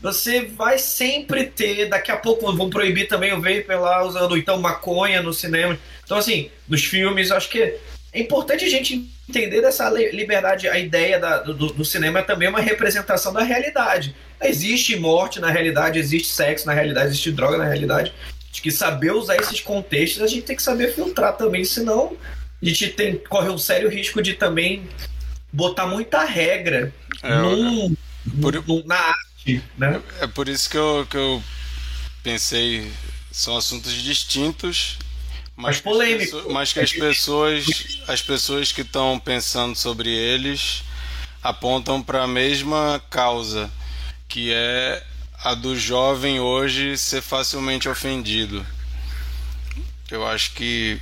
você vai sempre ter. Daqui a pouco vão proibir também o vapor lá, usando então maconha no cinema. Então, assim, nos filmes, acho que é importante a gente entender dessa liberdade, a ideia da, do, do, cinema é também uma representação da realidade. Existe morte na realidade, existe sexo na realidade, existe droga na realidade. Acho que saber usar esses contextos a gente tem que saber filtrar também, senão a gente tem, corre um sério risco de também botar muita regra é, num, por, num, na arte. Né? É por isso que eu, que eu pensei, são assuntos distintos mas polêmico. Mas que as pessoas, as pessoas que estão pensando sobre eles apontam para a mesma causa, que é a do jovem hoje ser facilmente ofendido. Eu acho que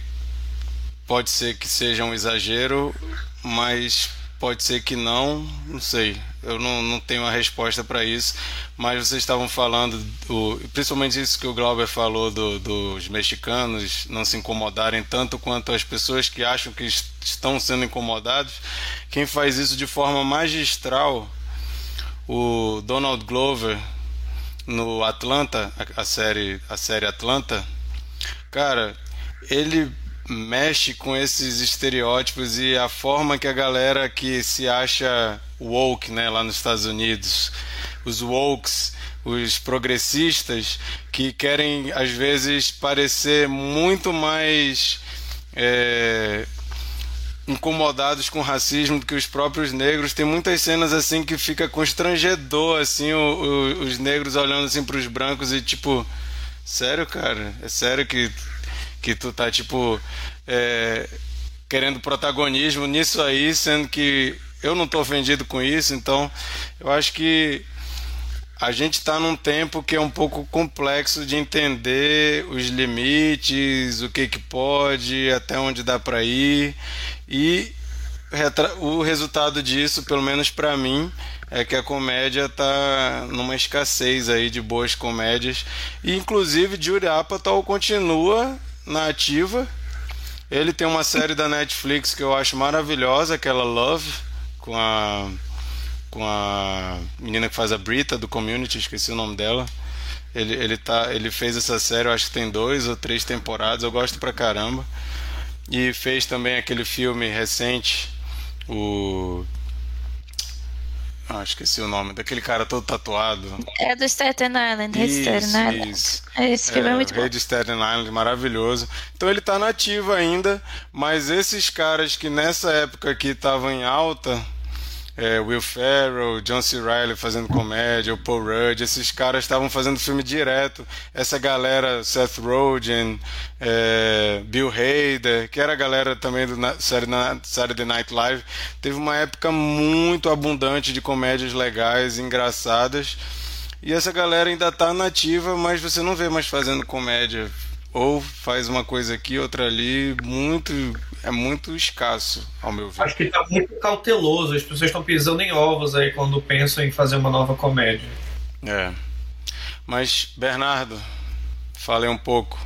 pode ser que seja um exagero, mas pode ser que não, não sei. Eu não, não tenho uma resposta para isso, mas vocês estavam falando, do, principalmente isso que o Glauber falou do, dos mexicanos não se incomodarem tanto quanto as pessoas que acham que estão sendo incomodados. Quem faz isso de forma magistral, o Donald Glover no Atlanta, a, série, a série Atlanta, cara, ele mexe com esses estereótipos e a forma que a galera que se acha woke, né, lá nos Estados Unidos, os wokes, os progressistas que querem às vezes parecer muito mais é, incomodados com racismo do que os próprios negros. Tem muitas cenas assim que fica constrangedor assim o, o, os negros olhando assim para os brancos e tipo, sério, cara, é sério que que tu tá tipo é, querendo protagonismo nisso aí, sendo que eu não tô ofendido com isso, então eu acho que a gente está num tempo que é um pouco complexo de entender os limites, o que que pode, até onde dá para ir e o resultado disso, pelo menos para mim, é que a comédia tá numa escassez aí de boas comédias. E inclusive Judy Apatow continua na ativa. Ele tem uma série da Netflix que eu acho maravilhosa, aquela Love, com a com a menina que faz a Brita do Community, esqueci o nome dela. Ele, ele, tá, ele fez essa série, eu acho que tem dois ou três temporadas, eu gosto pra caramba. E fez também aquele filme recente, o ah, esqueci o nome, daquele cara todo tatuado. É do Staten Island, Rei de Staten Island. Isso. Esse filme é, é muito Rei de Staten Island, maravilhoso. Então ele tá nativo ainda, mas esses caras que nessa época aqui estavam em alta, é, Will Ferrell, John C. Reilly fazendo comédia, o Paul Rudd, esses caras estavam fazendo filme direto. Essa galera, Seth Rogen, é, Bill Hader, que era a galera também do Saturday Night Live, teve uma época muito abundante de comédias legais, engraçadas. E essa galera ainda está nativa, mas você não vê mais fazendo comédia ou faz uma coisa aqui, outra ali, muito é muito escasso, ao meu ver. Acho que está muito cauteloso, as pessoas estão pisando em ovos aí quando pensam em fazer uma nova comédia. É. Mas, Bernardo, falei um pouco.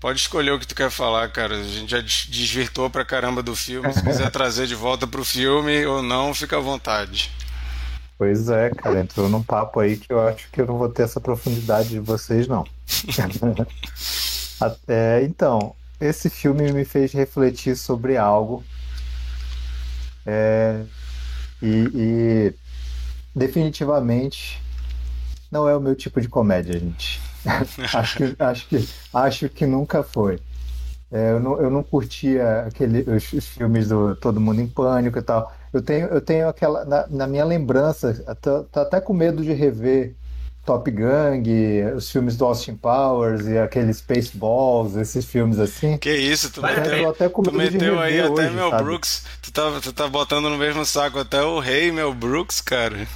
Pode escolher o que tu quer falar, cara. A gente já desvirtou pra caramba do filme. Se quiser trazer de volta pro filme ou não, fica à vontade. Pois é, cara, entrou num papo aí que eu acho que eu não vou ter essa profundidade de vocês, não. Até, então, esse filme me fez refletir sobre algo. É, e, e, definitivamente não é o meu tipo de comédia, gente. acho, que, acho, que, acho que nunca foi. É, eu, não, eu não curtia aquele, os, os, filmes do Todo Mundo em Pânico e tal. Eu tenho, eu tenho aquela. Na, na minha lembrança, tô, tô, até com medo de rever Top Gun, os filmes do Austin Powers e aqueles Spaceballs, esses filmes assim. Que isso, tu meteu, até tu meteu aí hoje, até Mel sabe? Brooks. Tu tá, tu tá botando no mesmo saco até o rei Mel Brooks, cara.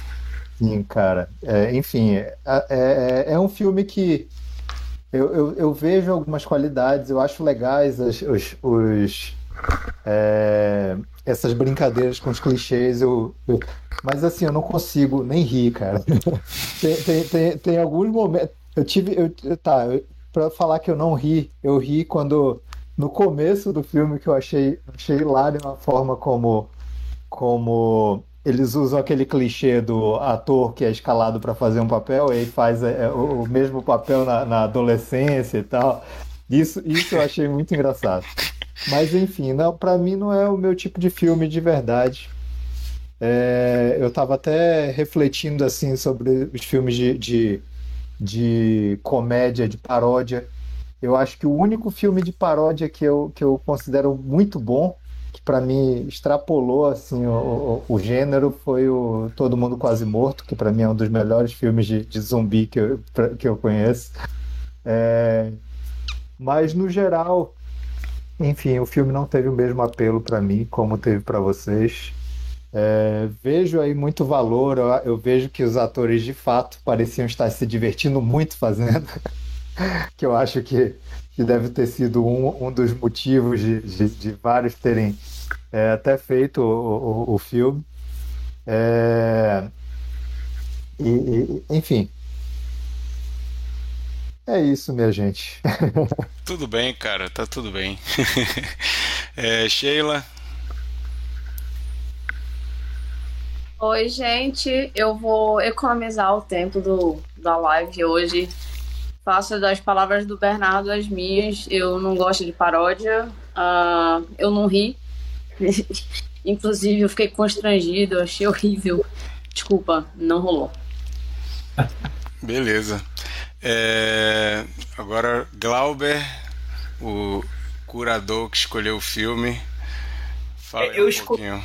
Sim, cara. É, enfim, é, é, é um filme que eu, eu, eu, vejo algumas qualidades, eu acho legais os, os, os é, essas brincadeiras com os clichês, eu, eu, mas assim, eu não consigo nem rir, cara. tem, tem, tem, tem, alguns momentos. Eu tive. Eu, tá, pra falar que eu não ri, eu ri quando. No começo do filme que eu achei, achei hilário a forma como. como eles usam aquele clichê do ator que é escalado para fazer um papel e faz é, o, o, mesmo papel na, na adolescência e tal. Isso, isso eu achei muito engraçado. Mas enfim, não, para mim não é o meu tipo de filme de verdade. É, eu estava até refletindo assim sobre os filmes de, de, de, comédia, de paródia. Eu acho que o único filme de paródia que eu, que eu considero muito bom, para mim extrapolou assim o, o, o, gênero, foi o Todo Mundo Quase Morto, que para mim é um dos melhores filmes de, de zumbi que eu, que eu conheço. É, mas no geral, enfim, o filme não teve o mesmo apelo para mim como teve para vocês. É, vejo aí muito valor, eu, eu, vejo que os atores de fato pareciam estar se divertindo muito fazendo, que eu acho que, que deve ter sido um, um dos motivos de, de, de vários terem é, até feito o, o, o filme. É, e, e, enfim, é isso, minha gente. tudo bem, cara, tá tudo bem. é, Sheila. Oi, gente. Eu vou economizar o tempo do, da live hoje. Faço das palavras do Bernardo as minhas. Eu não gosto de paródia. Uh, eu não ri. Inclusive, eu fiquei constrangido. Achei horrível. Desculpa, não rolou. Beleza. É... Agora, Glauber, o curador que escolheu o filme. Fala eu um pouquinho.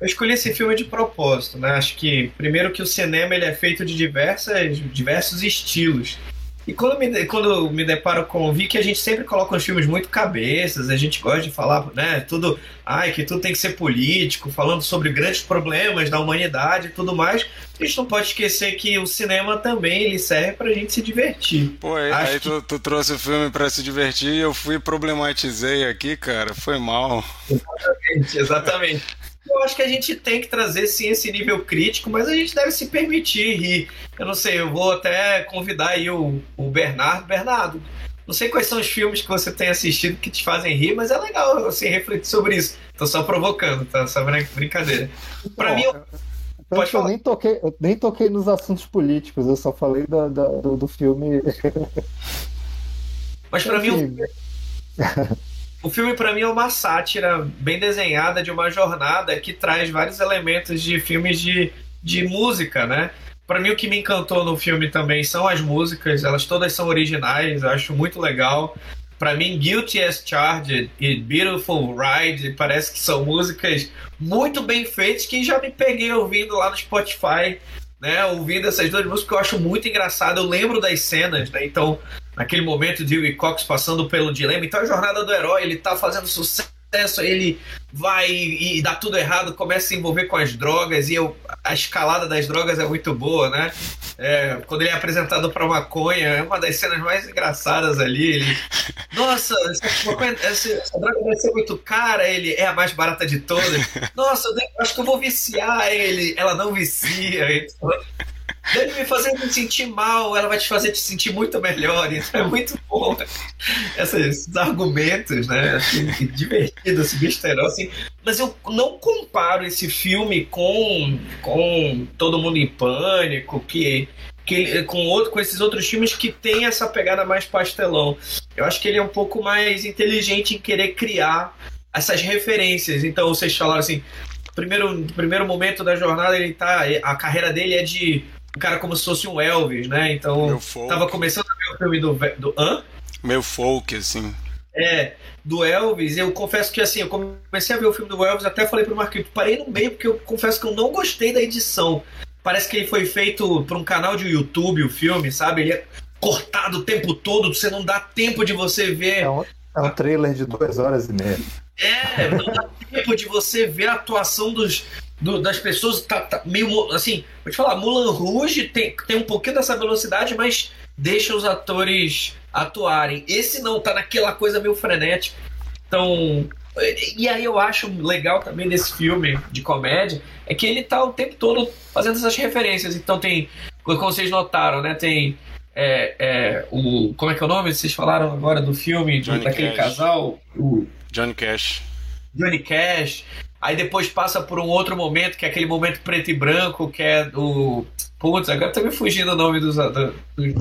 Eu escolhi esse filme de propósito, né? Acho que, primeiro, que o cinema ele é feito de diversas, diversos estilos. E quando me, quando me deparo com. Vi que a gente sempre coloca uns filmes muito cabeças, a gente gosta de falar, né? Tudo. Ai, que tudo tem que ser político, falando sobre grandes problemas da humanidade e tudo mais. A gente não pode esquecer que o cinema também ele serve pra gente se divertir. Pô, aí, aí tu, tu, trouxe o filme pra se divertir e eu fui problematizei aqui, cara. Foi mal. Exatamente, exatamente. Eu acho que a gente tem que trazer sim esse nível crítico, mas a gente deve se permitir rir. Eu não sei, eu vou até convidar aí o, o Bernardo. Bernardo, não sei quais são os filmes que você tem assistido que te fazem rir, mas é legal assim, refletir sobre isso. Tô só provocando, tá? Só brincadeira. Pra mim. Eu... Pode eu nem toquei, eu nem toquei nos assuntos políticos, eu só falei da, da, do, do filme. Mas para mim. O filme, para mim, é uma sátira bem desenhada de uma jornada que traz vários elementos de filmes de, de música, né? Para mim, o que me encantou no filme também são as músicas, elas todas são originais, acho muito legal. Para mim, Guilty as Charged e Beautiful Ride parece que são músicas muito bem feitas que já me peguei ouvindo lá no Spotify, né? Ouvindo essas duas músicas que eu acho muito engraçado. Eu lembro das cenas, né? Então, naquele momento de Will Cox passando pelo dilema. Então a jornada do herói, ele tá fazendo sucesso, ele vai e, e dá tudo errado, começa a se envolver com as drogas e eu, a escalada das drogas é muito boa, né? É, quando ele é apresentado para maconha, é uma das cenas mais engraçadas ali. Ele, Nossa, essa, essa, essa droga vai ser muito cara. Ele é a mais barata de todas. Nossa, eu acho que eu vou viciar ele. Ela não vicia. Então, deve me fazer me sentir mal, ela vai te fazer te sentir muito melhor. Então é muito bom esses argumentos, né? Assim, divertido, esse besterol, assim. Mas eu não comparo esse filme com, com Todo Mundo em Pânico, que que com outro com esses outros filmes que tem essa pegada mais pastelão. Eu acho que ele é um pouco mais inteligente em querer criar essas referências. Então vocês falaram assim, primeiro primeiro momento da jornada ele tá a carreira dele é de um cara como se fosse um Elvis, né? Então, tava começando a ver o filme do. do hã? Meu folk, assim. É, do Elvis, eu confesso que assim, eu comecei a ver o filme do Elvis, até falei pro Marquinhos, parei no meio porque eu confesso que eu não gostei da edição. Parece que ele foi feito para um canal de YouTube, o filme, sabe? Ele é cortado o tempo todo, você não dá tempo de você ver. É um, é um trailer de duas horas e meia. É, não dá tempo de você ver a atuação dos, do, das pessoas tá, tá, meio assim, vou te falar, Mulan Rouge tem, tem um pouquinho dessa velocidade, mas deixa os atores atuarem. Esse não, tá naquela coisa meio frenética. Então, e aí eu acho legal também desse filme de comédia é que ele tá o tempo todo fazendo essas referências. Então tem, como vocês notaram, né? Tem é, é, o como é que é o nome? Vocês falaram agora do filme do, daquele Cash. casal, o Johnny Cash. Johnny Cash. Aí depois passa por um outro momento, que é aquele momento preto e branco, que é do. Putz, agora tá me fugindo o nome dos. dos, dos,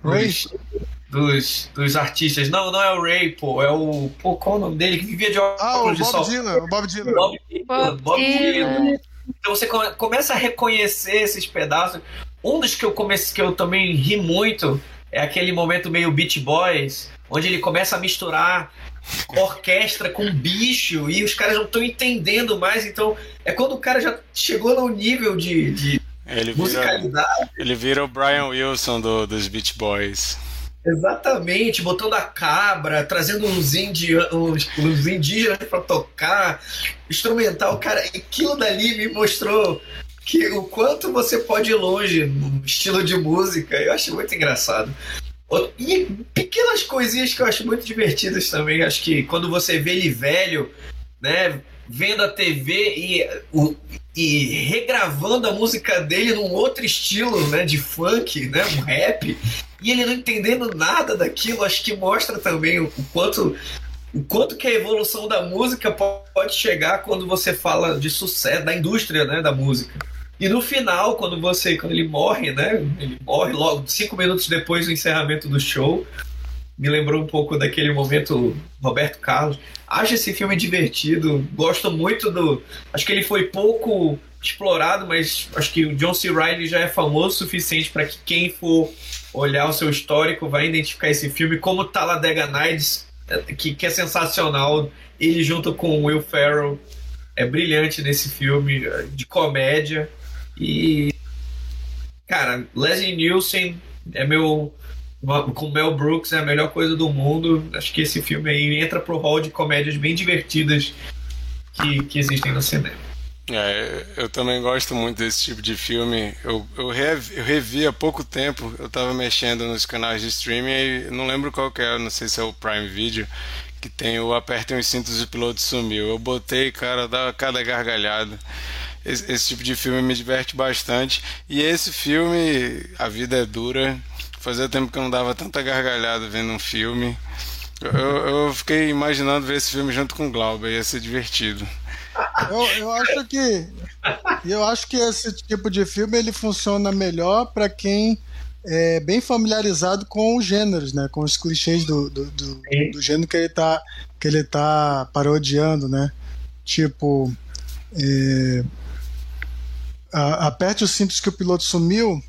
dos, dos, dos artistas. Não, não é o Ray, pô. É o. Pô, qual é o nome dele? Que vivia de óculos ah, o de Bob sol. Dylan, o Bob Dylan. Bob Dylan. Bob Dylan. Então você começa a reconhecer esses pedaços. Um dos que eu comecei, que eu também ri muito é aquele momento meio Beach Boys, onde ele começa a misturar orquestra com bicho e os caras não estão entendendo mais. Então, é quando o cara já chegou no nível de, de ele musicalidade. Vira, ele vira o Brian Wilson do, dos Beach Boys. Exatamente, botando a cabra, trazendo uns, indi uns, uns indígenas para tocar, instrumental, cara, aquilo dali me mostrou que o quanto você pode ir longe no estilo de música, eu acho muito engraçado. E pequenas coisinhas que eu acho muito divertidas também, acho que quando você vê ele velho, né, vendo a TV e, o, e regravando a música dele num outro estilo, né, de funk, né, um rap, e ele não entendendo nada daquilo, acho que mostra também o, quanto o quanto que a evolução da música pode chegar quando você fala de sucesso da indústria, né, da música. E no final, quando você, quando ele morre, né, ele morre logo cinco minutos depois do encerramento do show, me lembrou um pouco daquele momento Roberto Carlos. Acho esse filme divertido, gosto muito do. Acho que ele foi pouco explorado, mas acho que o John C. Reilly já é famoso o suficiente para que quem for olhar o seu histórico vai identificar esse filme como Talladega Nights, que, que é sensacional. Ele junto com Will Ferrell é brilhante nesse filme de comédia e cara, Leslie Nielsen é meu com Mel Brooks é a melhor coisa do mundo. Acho que esse filme aí entra pro hall de comédias bem divertidas que, que existem no cinema. É, eu também gosto muito desse tipo de filme. Eu, eu, revi, eu revi há pouco tempo, eu estava mexendo nos canais de streaming e não lembro qual que é, não sei se é o Prime Video, que tem o Apertem os cintos e o piloto sumiu. Eu botei, cara, dá cada gargalhada. Esse, esse tipo de filme me diverte bastante. E esse filme, A Vida é Dura, Fazia tempo que eu não dava tanta gargalhada vendo um filme. Eu, eu fiquei imaginando ver esse filme junto com o Glauber, ia ser divertido. Eu, eu acho que eu acho que esse tipo de filme ele funciona melhor para quem é bem familiarizado com os gêneros, né? Com os clichês do, do, do, do gênero que ele tá que ele tá parodiando, né? Tipo, é, a, aperte os cintos que o piloto sumiu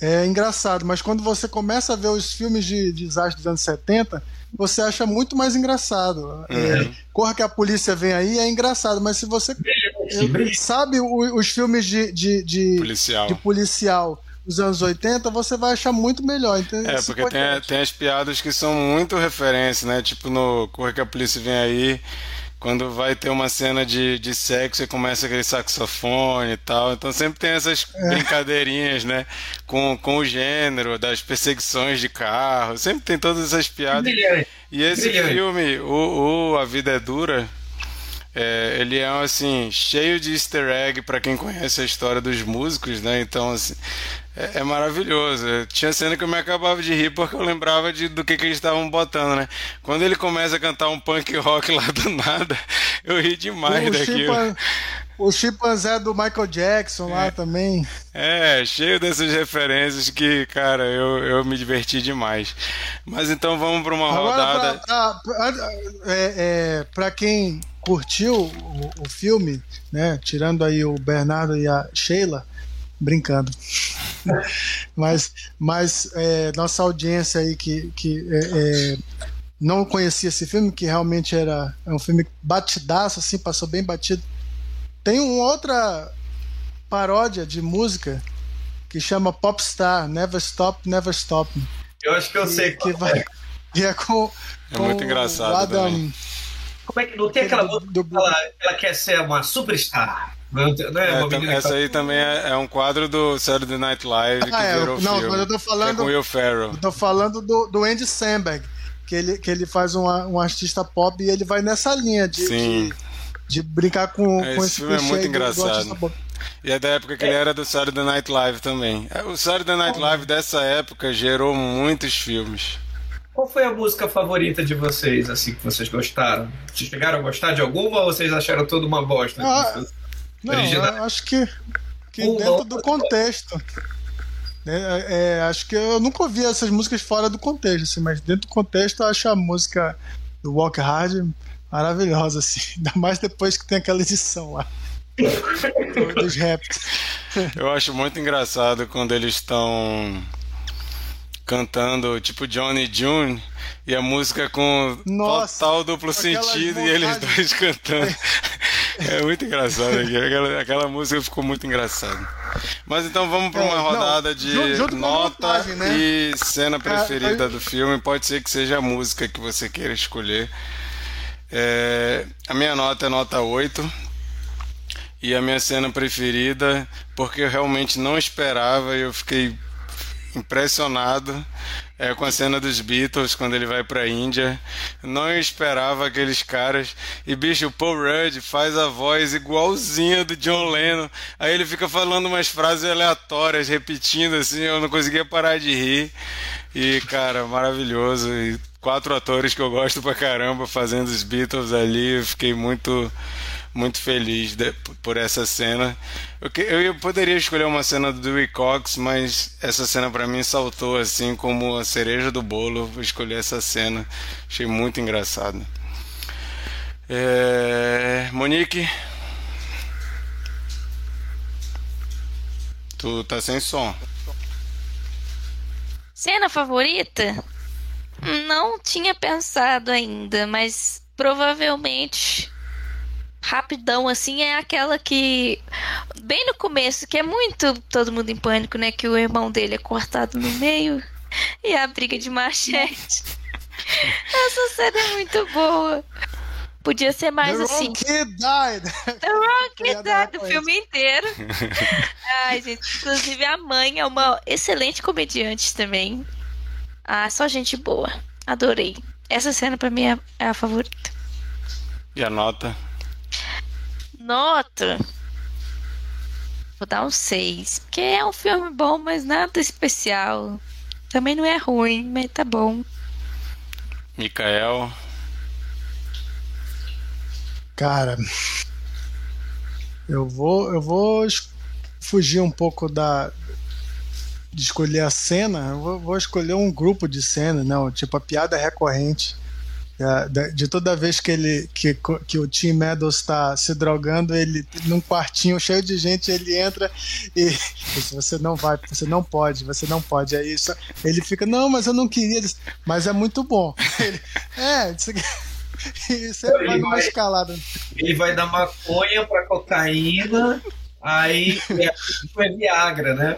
é engraçado, mas quando você começa a ver os filmes de, de desastre dos anos 70, você acha muito mais engraçado. Uhum. É, Corra que a polícia vem aí é engraçado, mas se você é, sabe o, os filmes de, de, de, policial. de policial dos anos 80, você vai achar muito melhor. Então, é, porque tem, tem as piadas que são muito referência, né? Tipo no Corra que a polícia vem aí quando vai ter uma cena de, de sexo e começa aquele saxofone e tal. Então sempre tem essas é. brincadeirinhas, né? Com, com o gênero, das perseguições de carro. Sempre tem todas essas piadas. Brilhante. E esse Brilhante. filme, o, o A Vida é Dura, é, ele é assim cheio de easter egg para quem conhece a história dos músicos, né? Então assim, é, é, maravilhoso. Tinha cena que eu me acabava de rir porque eu lembrava de, do que, que eles estavam botando, né? Quando ele começa a cantar um punk rock lá do nada, eu ri demais o daquilo. Chimpan, o chimpanzé do Michael Jackson é. lá também. É, cheio dessas referências que, cara, eu, eu me diverti demais. Mas então vamos para uma Agora, rodada. Pra, pra, é, é, pra quem curtiu o, o filme, né? Tirando aí o Bernardo e a Sheila, brincando. mas mas é, nossa audiência aí que, que é, é, não conhecia esse filme, que realmente era é um filme batidaço, assim, passou bem batido. Tem uma outra paródia de música que chama Popstar, Never Stop, Never Stop. Eu acho que eu que, sei que vai. Que é com, é muito engraçado. Adam, também. Como é que não tem aquela música do, do, ela, ela quer ser uma superstar? Não, não é, é essa aí também é, é, um quadro do Saturday Night Live que ah, é, virou não, filme. mas eu tô falando. É com Will Ferrell. Eu tô falando do, do Andy Samberg, que ele, que ele faz um, um artista pop e ele vai nessa linha de, de, de, brincar com, esse com esse filme é muito engraçado. Do e é da época que ele era do Saturday Night Live também. O Saturday Night Live dessa época gerou muitos filmes. Qual foi a música favorita de vocês, assim, que vocês gostaram? Vocês chegaram a gostar de alguma ou vocês acharam tudo uma bosta? Ah, não, eu acho que, que dentro do contexto. Né, é, é, acho que eu nunca ouvi essas músicas fora do contexto, assim, mas dentro do contexto eu acho a música do Walk Hard maravilhosa, assim. Ainda mais depois que tem aquela edição lá. dos raps. Eu acho muito engraçado quando eles estão cantando tipo Johnny June e a música com Nossa, total duplo sentido e eles dois cantando. É muito engraçado aqui. Aquela, aquela música ficou muito engraçada. Mas então vamos para uma é, rodada não, de junto, junto nota montagem, né? e cena preferida é, do filme. Pode ser que seja a música que você queira escolher. É, a minha nota é nota 8. E a minha cena preferida, porque eu realmente não esperava e eu fiquei impressionado é, com a cena dos Beatles quando ele vai pra Índia. Não esperava aqueles caras. E bicho, o Paul Rudd faz a voz igualzinha do John Lennon. Aí ele fica falando umas frases aleatórias, repetindo assim, eu não conseguia parar de rir. E, cara, maravilhoso. E quatro atores que eu gosto pra caramba fazendo os Beatles ali. Eu fiquei muito muito feliz de, por essa cena. Eu, eu, poderia escolher uma cena do Dewey Cox, mas essa cena para mim saltou assim como a cereja do bolo. Escolher essa cena. Achei muito engraçado. É... Monique, tu tá sem som. Cena favorita? Não tinha pensado ainda, mas provavelmente rapidão assim é aquela que bem no começo, que é muito todo mundo em pânico, né, que o irmão dele é cortado no meio e a briga de machete. Essa cena é muito boa. Podia ser mais The assim. Wrong Kid died. The Wrong Kid died do filme inteiro. Ai, gente, inclusive a mãe é uma excelente comediante também. Ah, só gente boa. Adorei. Essa cena pra mim é, é a favorita. E a nota? Nota. Vou dar um 6. Porque é um filme bom, mas nada especial. Também não é ruim, mas tá bom. Mikael. Cara, eu vou, eu vou fugir um pouco da de escolher a cena. Eu vou, vou escolher um grupo de cena, não, tipo a piada recorrente é, de toda vez que ele que, que o Tim Meadows está se drogando, ele num quartinho cheio de gente, ele entra e você não vai, você não pode, você não pode. Aí isso, ele fica, não, mas eu não queria, mas é muito bom. Ele, é, isso, isso é vai numa escalada. Ele vai dar maconha para cocaína. Aí é, é Viagra, né?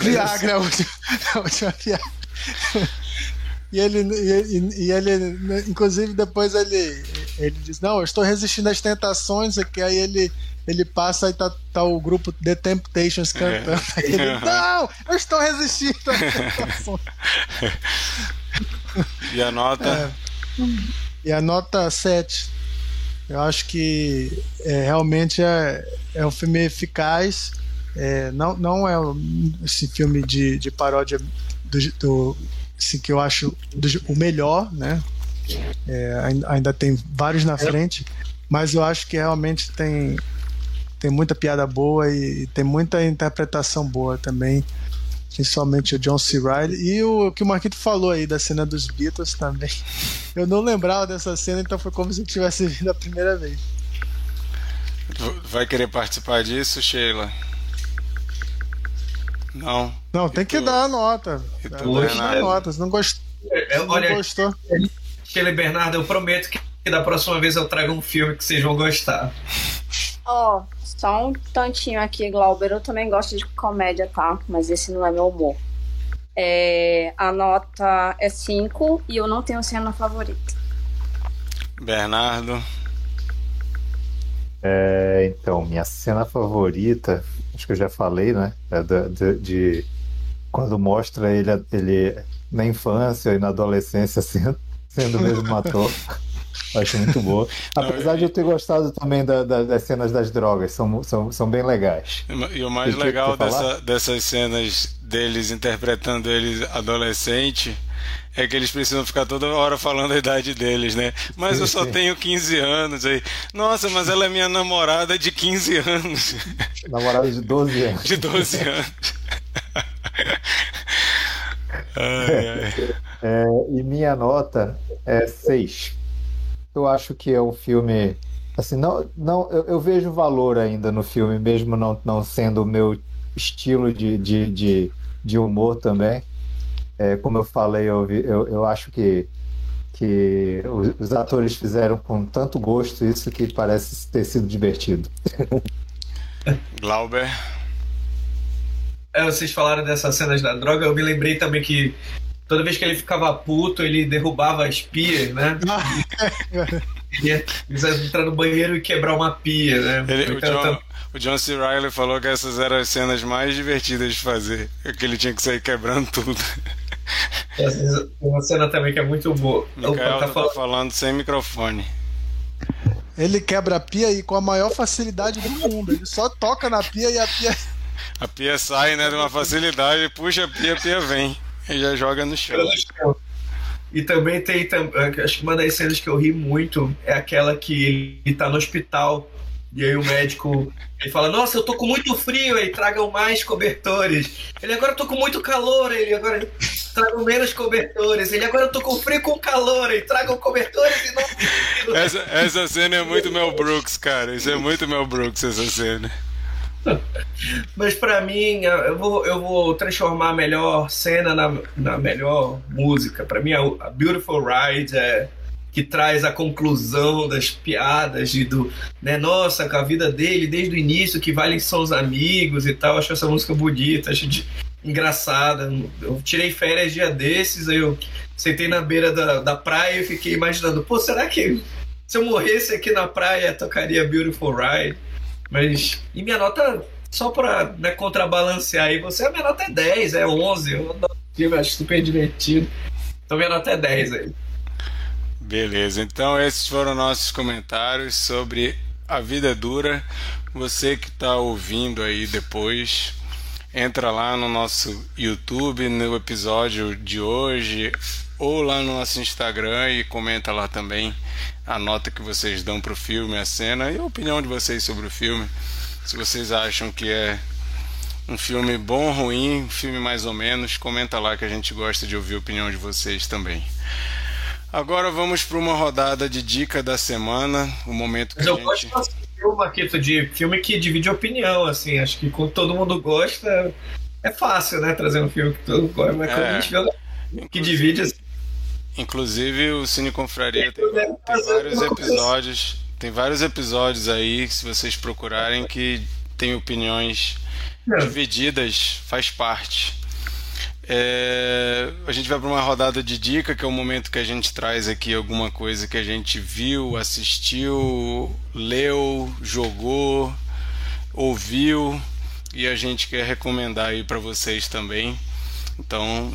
Viagra, a última, a última Viagra. E ele, e, e, ele, inclusive, depois ele, ele diz: Não, eu estou resistindo às tentações. Que aí ele, ele passa e tá, tá o grupo The Temptations cantando. É. Ele, Não, eu estou resistindo às tentações. e a nota? É, e a nota 7. Eu acho que é, realmente é, é um filme eficaz. É, não, não é esse filme de, de paródia do, do assim, que eu acho o melhor, né? É, ainda tem vários na frente, mas eu acho que realmente tem, tem muita piada boa e tem muita interpretação boa também, principalmente o John C. Reilly e o que o Marquito falou aí da cena dos Beatles também. Eu não lembrava dessa cena, então foi como se eu tivesse vindo a primeira vez. Vai querer participar disso, Sheila? Não. Não, tem que dar a nota. Tem que dar a nota. Se não, gost... É, não olha, gostou. Sheila Bernardo, eu prometo que da próxima vez eu trago um filme que vocês vão gostar. Ó, oh, só um tantinho aqui, Glauber. Eu também gosto de comédia, tá? Mas esse não é meu humor. É, a nota é 5 e eu não tenho cena favorita. Bernardo. É, então, minha cena favorita acho que eu já falei, né? É de, de, quando mostra ele, ele na infância e na adolescência sendo, sendo mesmo ator. Acho muito boa. Apesar de eu ter gostado também da, da, das cenas das drogas, são, são, são bem legais. E o mais legal dessa, dessas cenas deles interpretando ele adolescente é que eles precisam ficar toda hora falando a idade deles, né? Mas eu só tenho 15 anos aí. Nossa, mas ela é minha namorada de 15 anos. Namorada de 12 anos. De 12 anos. ai, ai. É, e minha nota é 6. Eu acho que é um filme. Assim, não, não, eu, eu vejo valor ainda no filme, mesmo não, não sendo o meu estilo de, de, de, de humor também. É, como eu falei, eu, eu, eu acho que, que os, os, atores fizeram com tanto gosto isso que parece ter sido divertido. Glauber. é, vocês falaram dessas cenas da droga, eu me lembrei também que toda vez que ele ficava puto, ele derrubava as pias, né? ia entrar no banheiro e quebrar uma pia, né? Ele, o, John, o John C. Riley falou que essas eram as cenas mais divertidas de fazer, que ele tinha que sair quebrando tudo. Essa, uma cena também que é muito boa. Mikael tá, falando... tá falando sem microfone. Ele quebra a pia e com a maior facilidade do mundo. Ele só toca na pia e a pia. A pia sai, né, de uma facilidade, puxa a pia, a pia vem. E já joga no chão. E também tem, acho que uma das cenas que eu ri muito é aquela que ele tá no hospital e aí o médico ele fala: Nossa, eu tô com muito frio, aí tragam mais cobertores. Ele agora eu tô com muito calor, ele agora tragam menos cobertores. Ele agora eu tô com frio com calor, aí tragam cobertores e não. Essa, essa cena é muito Mel Brooks, cara. Isso é muito Mel Brooks, essa cena. Mas para mim, eu vou, eu vou transformar a melhor cena na, na melhor música. Para mim, a, a Beautiful Ride é que traz a conclusão das piadas e do, né, nossa, com a vida dele desde o início, que valem são os amigos e tal. Acho essa música bonita, acho de, engraçada. Eu tirei férias dia desses, aí eu sentei na beira da, da praia e fiquei imaginando, pô, será que se eu morresse aqui na praia tocaria Beautiful Ride? Mas, e minha nota, só pra né, contrabalancear aí, você, a minha nota é 10, é 11, eu acho super divertido. Então minha nota é 10 aí. Beleza, então esses foram nossos comentários sobre A Vida Dura. Você que está ouvindo aí depois, entra lá no nosso YouTube, no episódio de hoje, ou lá no nosso Instagram e comenta lá também a nota que vocês dão para o filme, a cena e a opinião de vocês sobre o filme. Se vocês acham que é um filme bom, ruim, um filme mais ou menos, comenta lá que a gente gosta de ouvir a opinião de vocês também. Agora vamos para uma rodada de dica da semana, o momento que Mas eu a gente... gosto de Marquito, de filme que divide opinião, assim, acho que quando todo mundo gosta, é fácil, né, trazer um filme que todo mundo gosta, mas é. quando a gente vê que divide... Assim... Inclusive o Cine Confraria tem, tem vários episódios, tem vários episódios aí, se vocês procurarem, que tem opiniões é. divididas, faz parte. É, a gente vai para uma rodada de dica, que é o momento que a gente traz aqui alguma coisa que a gente viu, assistiu, leu, jogou, ouviu e a gente quer recomendar aí para vocês também. Então,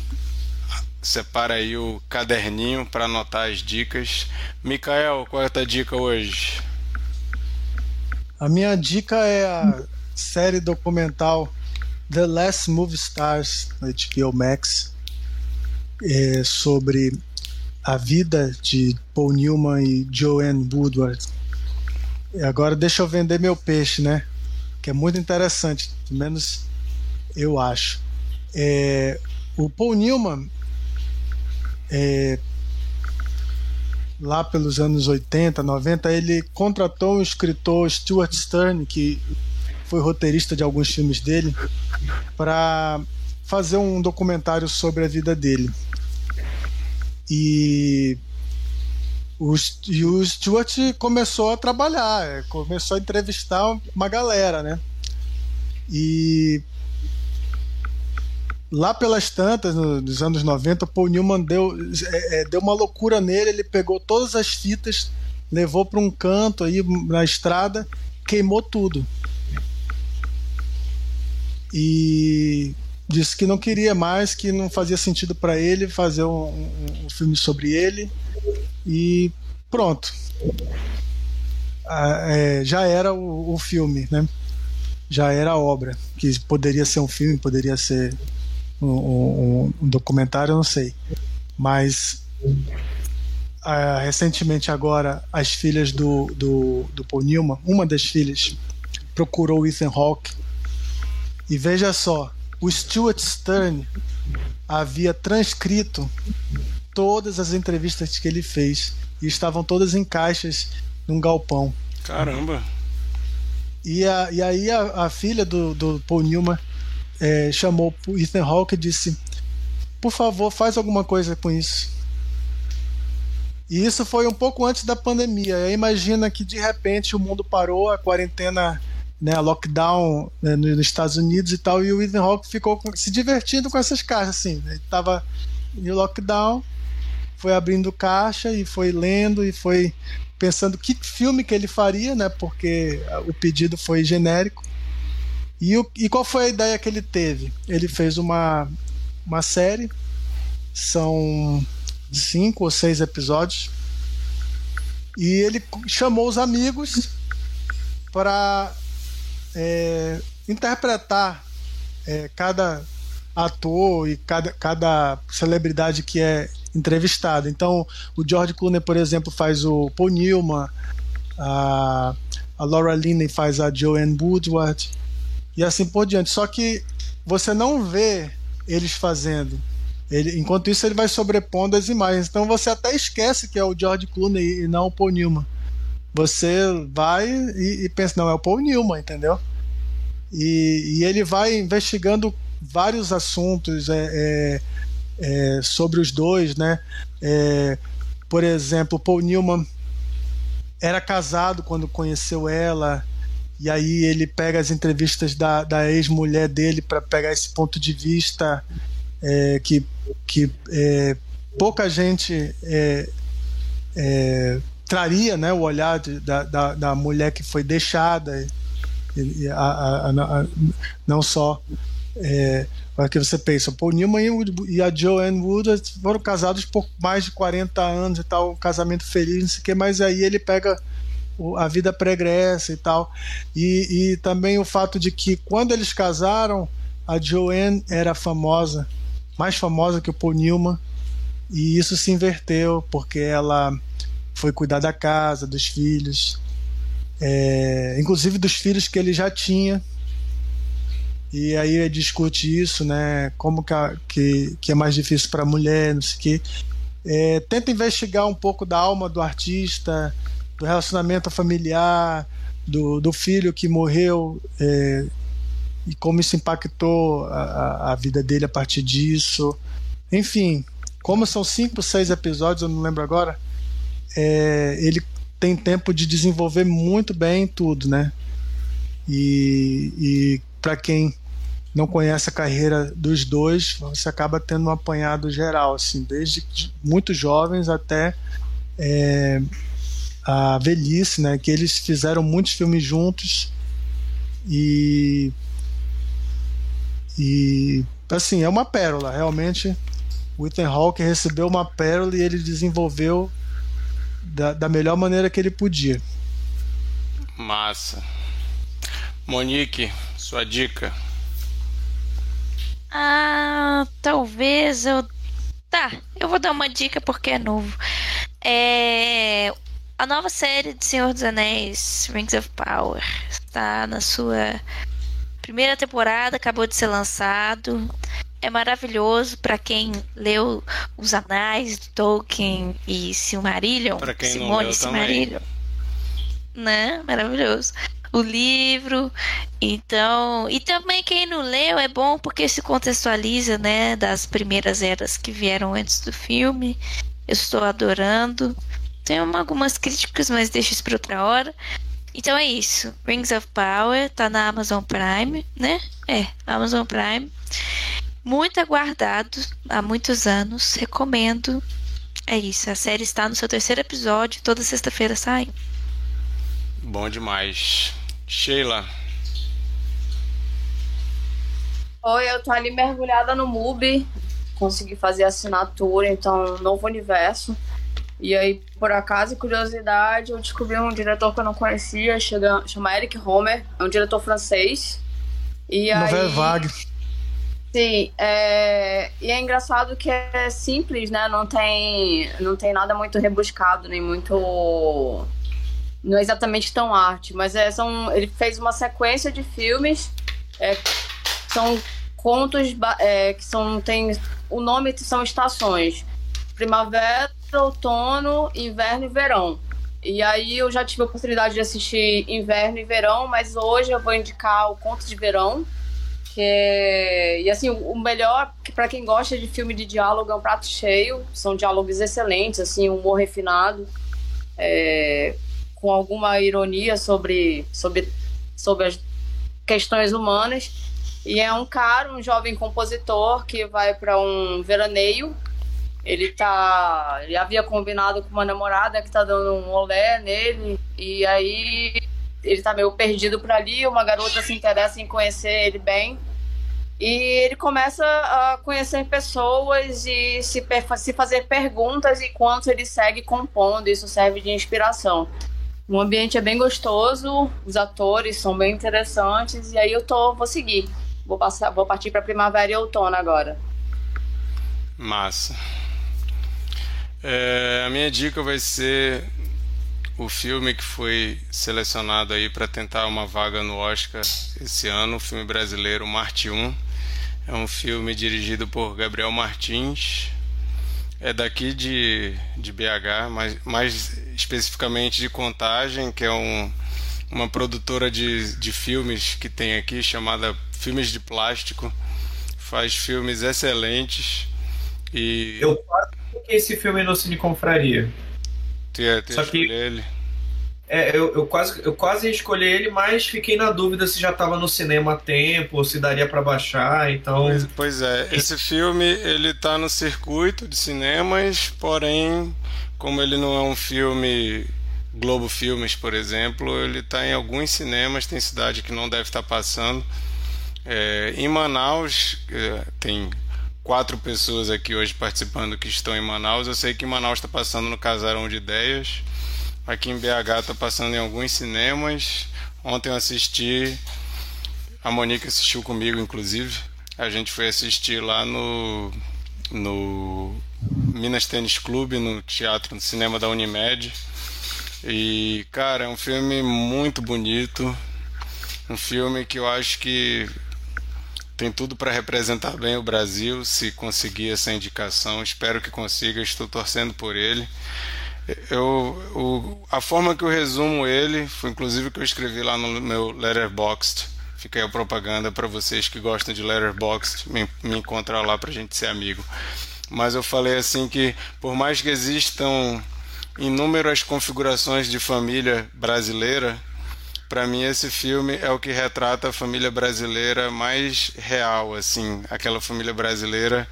separa aí o caderninho para anotar as dicas. Mikael, qual é a tua dica hoje? A minha dica é a série documental The Last Movie Stars no HBO Max é sobre a vida de Paul Newman e Joanne Woodward. E agora deixa eu vender meu peixe, né? Que é muito interessante, pelo menos eu acho. É, o Paul Newman, é, lá pelos anos 80, 90, ele contratou um escritor, Stuart Stern, que foi roteirista de alguns filmes dele, para fazer um documentário sobre a vida dele. E o, e o Stuart começou a trabalhar, é, começou a entrevistar uma galera, né? E lá pelas tantas, nos anos 90, Paul Newman deu, é, é, deu uma loucura nele, ele pegou todas as fitas, levou para um canto aí na estrada, queimou tudo e disse que não queria mais, que não fazia sentido para ele fazer um, um, um, filme sobre ele e pronto. Ah, é, já era o, o, filme, né? Já era a obra, que poderia ser um filme, poderia ser um, um documentário, eu não sei. Mas ah, recentemente agora as filhas do, do, do Paul Newman, uma das filhas procurou o Ethan Hawke e veja só, o Stuart Stern havia transcrito todas as entrevistas que ele fez e estavam todas em caixas num galpão. Caramba! E, a, e aí a, a filha do, do Paul Newman é, chamou o Ethan Hawke e disse: Por favor, faz alguma coisa com isso. E isso foi um pouco antes da pandemia. Imagina que de repente o mundo parou, a quarentena né, lockdown né, nos Estados Unidos e tal, e o Ethan Hawke ficou se divertindo com essas caixas, assim, né, ele estava em lockdown, foi abrindo caixa e foi lendo e foi pensando que filme que ele faria, né, porque o pedido foi genérico, e, o, e qual foi a ideia que ele teve? Ele fez uma, uma série, são cinco ou seis episódios, e ele chamou os amigos para é, interpretar é, cada ator e cada, cada celebridade que é entrevistado. Então, o George Clooney, por exemplo, faz o Paul Newman, a, a Laura Linney faz a Joanne Woodward e assim por diante. Só que você não vê eles fazendo. Ele, enquanto isso, ele vai sobrepondo as imagens. Então você até esquece que é o George Clooney e não o Paul Newman. Você vai e, e pensa, não, é o Paul Newman, entendeu? E, e ele vai investigando vários assuntos é, é, é, sobre os dois, né? É, por exemplo, Paul Newman era casado quando conheceu ela, e aí ele pega as entrevistas da, da ex-mulher dele para pegar esse ponto de vista é, que, que é, pouca gente traria né, o olhar de, da, da, da mulher que foi deixada a, a, a, não só é, que você pensa, o Newman e a Joanne Wood foram casados por mais de 40 anos e tal, um casamento feliz, não sei o que, mas aí ele pega a vida pregressa e tal. E, e também o fato de que quando eles casaram, a Joanne era famosa, mais famosa que o Paul Newman, e isso se inverteu porque ela foi cuidar da casa, dos filhos, é, inclusive dos filhos que ele já tinha. E aí ele discute isso, né? Como que, a, que, que é mais difícil para a mulher, não sei o quê. É, tenta investigar um pouco da alma do artista, do relacionamento familiar, do, do filho que morreu é, e como isso impactou a, a vida dele a partir disso. Enfim, como são cinco, seis episódios, eu não lembro agora, é, ele tem tempo de desenvolver muito bem tudo, né? E, e para quem não conhece a carreira dos dois, você acaba tendo um apanhado geral, assim, desde muito jovens até é, a velhice, né? Que eles fizeram muitos filmes juntos e e assim é uma pérola, realmente. O Ethan Hawke recebeu uma pérola e ele desenvolveu da, da melhor maneira que ele podia. Massa. Monique, sua dica. Ah, talvez eu. Tá, eu vou dar uma dica porque é novo. É. A nova série de Senhor dos Anéis, Rings of Power, está na sua primeira temporada, acabou de ser lançado é maravilhoso para quem leu os anais de Tolkien e Silmarillion. Para quem Simone não leu Silmarillion. também. Né? Maravilhoso. O livro, então, e também quem não leu é bom porque se contextualiza, né, das primeiras eras que vieram antes do filme. Eu estou adorando. Tem algumas críticas, mas deixa isso para outra hora. Então é isso. Rings of Power tá na Amazon Prime, né? É, Amazon Prime muito aguardado há muitos anos. Recomendo. É isso. A série está no seu terceiro episódio. Toda sexta-feira sai. Bom demais. Sheila. Oi, eu tô ali mergulhada no MUBI. Consegui fazer assinatura, então, novo universo. E aí, por acaso e curiosidade, eu descobri um diretor que eu não conhecia, chega, chama Eric Homer, é um diretor francês. E aí... Vague. Sim, é... e é engraçado que é simples, né? Não tem, não tem nada muito rebuscado, nem muito. Não é exatamente tão arte, mas é, são... ele fez uma sequência de filmes. É... São contos é, que são. Tem... O nome são estações: primavera, outono, inverno e verão. E aí eu já tive a oportunidade de assistir inverno e verão, mas hoje eu vou indicar o Conto de Verão é... E assim, o melhor, para quem gosta de filme de diálogo, é um prato cheio. São diálogos excelentes, assim, humor refinado, é... com alguma ironia sobre, sobre, sobre as questões humanas. E é um cara, um jovem compositor que vai para um veraneio. Ele tá, ele havia combinado com uma namorada que tá dando um olé nele e aí ele tá meio perdido por ali, uma garota se interessa em conhecer ele bem. E ele começa a conhecer pessoas e se, se fazer perguntas enquanto ele segue compondo. Isso serve de inspiração. O ambiente é bem gostoso, os atores são bem interessantes, e aí eu tô, vou seguir. Vou, passar, vou partir para primavera e outono agora. Massa. É, a minha dica vai ser o filme que foi selecionado aí para tentar uma vaga no Oscar esse ano, o filme brasileiro Marte 1. É um filme dirigido por Gabriel Martins. É daqui de, de BH, mas mais especificamente de Contagem, que é um, uma produtora de, de filmes que tem aqui chamada Filmes de Plástico. Faz filmes excelentes. E... Eu quase esse filme no Cine Confraria. Tu ia Só que ele. É, eu, eu, quase, eu quase escolhi ele, mas fiquei na dúvida se já estava no cinema há tempo, ou se daria para baixar, então... Pois, pois, é, esse filme, ele tá no circuito de cinemas, porém, como ele não é um filme Globo Filmes, por exemplo, ele está em alguns cinemas, tem cidade que não deve estar tá passando. É, em Manaus, é, tem quatro pessoas aqui hoje participando que estão em Manaus. Eu sei que Manaus está passando no Casarão de Ideias. Aqui em BH está passando em alguns cinemas. Ontem eu assisti, a Monique assistiu comigo, inclusive. A gente foi assistir lá no, no Minas Tênis Clube, no teatro, no cinema da Unimed. E, cara, é um filme muito bonito. Um filme que eu acho que tem tudo para representar bem o Brasil se conseguir essa indicação. Espero que consiga, estou torcendo por ele. Eu, o, a forma que eu resumo ele foi inclusive que eu escrevi lá no meu Letterboxd. Fica aí a propaganda para vocês que gostam de Letterboxd, me, me encontrar lá para a gente ser amigo. Mas eu falei assim que por mais que existam inúmeras configurações de família brasileira, para mim esse filme é o que retrata a família brasileira mais real, assim, aquela família brasileira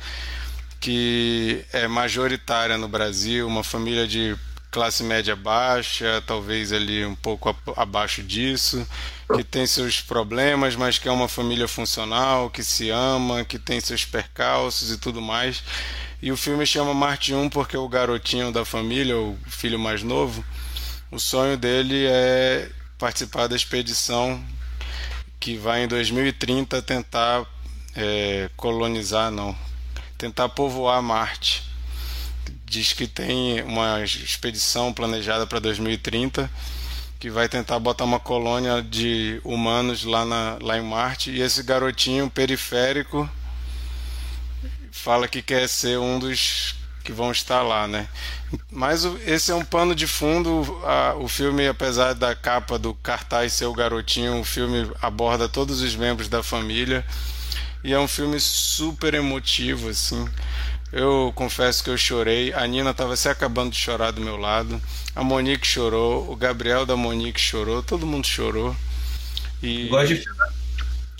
que é majoritária no Brasil, uma família de classe média baixa, talvez ali um pouco abaixo disso, que tem seus problemas, mas que é uma família funcional, que se ama, que tem seus percalços e tudo mais. E o filme chama Marte 1 porque o garotinho da família, o filho mais novo, o sonho dele é participar da expedição que vai em 2030 tentar é, colonizar, não, tentar povoar Marte. Diz que tem uma expedição planejada para 2030 que vai tentar botar uma colônia de humanos lá, na, lá em Marte e esse garotinho periférico fala que quer ser um dos que vão estar lá, né? Mas esse é um pano de fundo. A, o filme, apesar da capa do cartaz ser o garotinho, o filme aborda todos os membros da família e é um filme super emotivo, assim. Eu confesso que eu chorei. A Nina estava se acabando de chorar do meu lado. A Monique chorou. O Gabriel da Monique chorou. Todo mundo chorou. E... Gosto de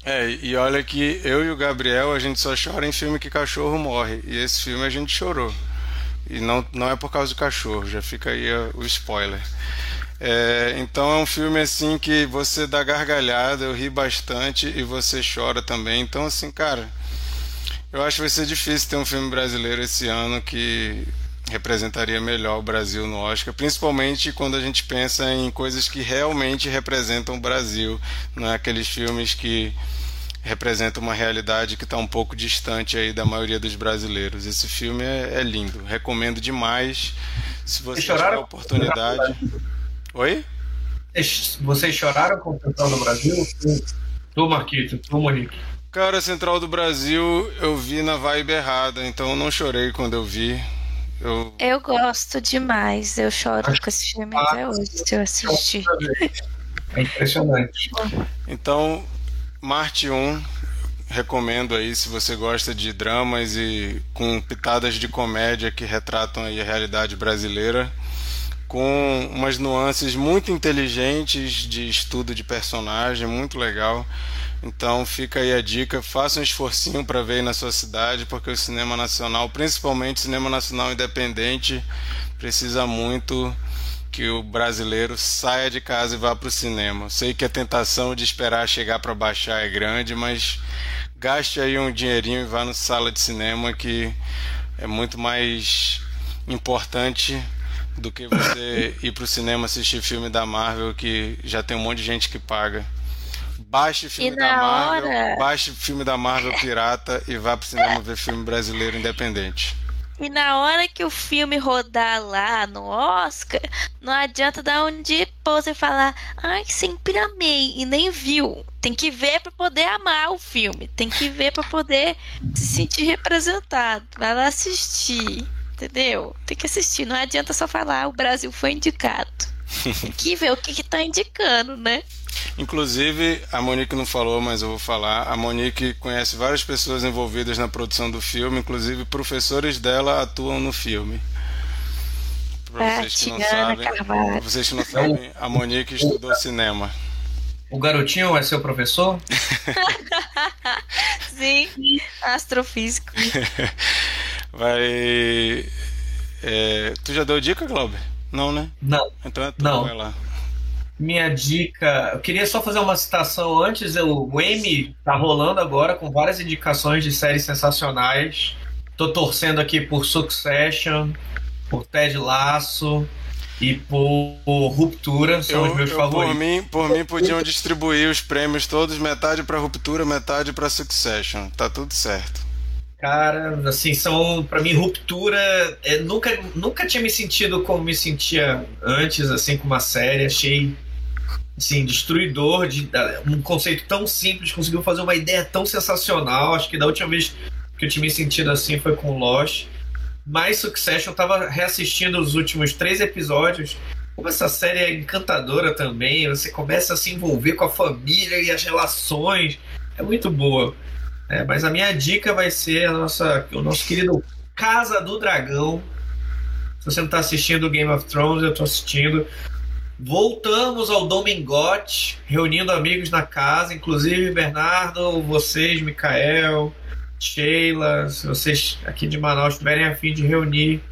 é, e olha que eu e o Gabriel, a gente só chora em filme que cachorro morre. E esse filme a gente chorou. E não, não é por causa do cachorro, já fica aí o spoiler. É, então é um filme assim que você dá gargalhada, eu ri bastante e você chora também. Então, assim, cara, eu acho que vai ser difícil ter um filme brasileiro esse ano que representaria melhor o Brasil no Oscar, principalmente quando a gente pensa em coisas que realmente representam o Brasil, não é aqueles filmes que representa uma realidade que está um pouco distante aí da maioria dos brasileiros. Esse filme é, é lindo, recomendo demais. Se você tiver a oportunidade. Oi? Vocês choraram com o Central do Brasil? Tu, Marquito, tu, Monique. Cara, Central do Brasil eu vi na vibe errada, então eu não chorei quando eu vi. Eu, eu gosto demais, eu choro com esse filme até hoje, se eu assistir. É impressionante. Então, Marte 1, recomendo aí se você gosta de dramas e com pitadas de comédia que retratam aí a realidade brasileira. com umas nuances muito inteligentes de estudo de personagem, muito legal. Então fica aí a dica, faça um esforcinho para ver aí na sua cidade, porque o cinema nacional, principalmente o cinema nacional independente, precisa muito que o brasileiro saia de casa e vá para o cinema. Sei que a tentação de esperar chegar para baixar é grande, mas gaste aí um dinheirinho e vá na sala de cinema que é muito mais importante do que você ir para o cinema assistir filme da Marvel que já tem um monte de gente que paga. Baixe filme da Marvel, hora... baixe filme da Marvel pirata e vá pro cinema ver filme brasileiro independente. E na hora que o filme rodar lá no Oscar, não adianta dar um de pose e falar, ai, sempre amei, e nem viu. Tem que ver para poder amar o filme. Tem que ver para poder se sentir representado. Vai lá assistir. Entendeu? Tem que assistir. Não adianta só falar, o Brasil foi indicado. Tem que ver o que, que tá indicando, né? Inclusive, a Monique não falou, mas eu vou falar. A Monique conhece várias pessoas envolvidas na produção do filme, inclusive professores dela atuam no filme. Para vocês que não sabem, vocês que não sabem, a Monique estudou cinema. O garotinho é seu professor? Sim, astrofísico. Vai. É, tu já deu dica, Glauber? Não, né? Não. Então é tu, não. vai lá minha dica. Eu queria só fazer uma citação antes. O Emmy tá rolando agora com várias indicações de séries sensacionais. Tô torcendo aqui por Succession, por Ted Lasso e por, por Ruptura. São eu, os meus eu, favoritos. Por mim, por mim, podiam distribuir os prêmios todos, metade para Ruptura, metade para Succession. Tá tudo certo. Cara, assim, são para mim ruptura. É, nunca, nunca tinha me sentido como me sentia antes, assim, com uma série. Achei assim, destruidor de um conceito tão simples, conseguiu fazer uma ideia tão sensacional. Acho que da última vez que eu tinha me sentido assim foi com Lost. Mas Succession eu tava reassistindo os últimos três episódios. Como essa série é encantadora também, você começa a se envolver com a família e as relações. É muito boa. É, mas a minha dica vai ser a nossa, o nosso querido Casa do Dragão. Se você não está assistindo Game of Thrones, eu estou assistindo. Voltamos ao Domingote, reunindo amigos na casa, inclusive Bernardo, vocês, Mikael, Sheila, se vocês aqui de Manaus tiverem a fim de reunir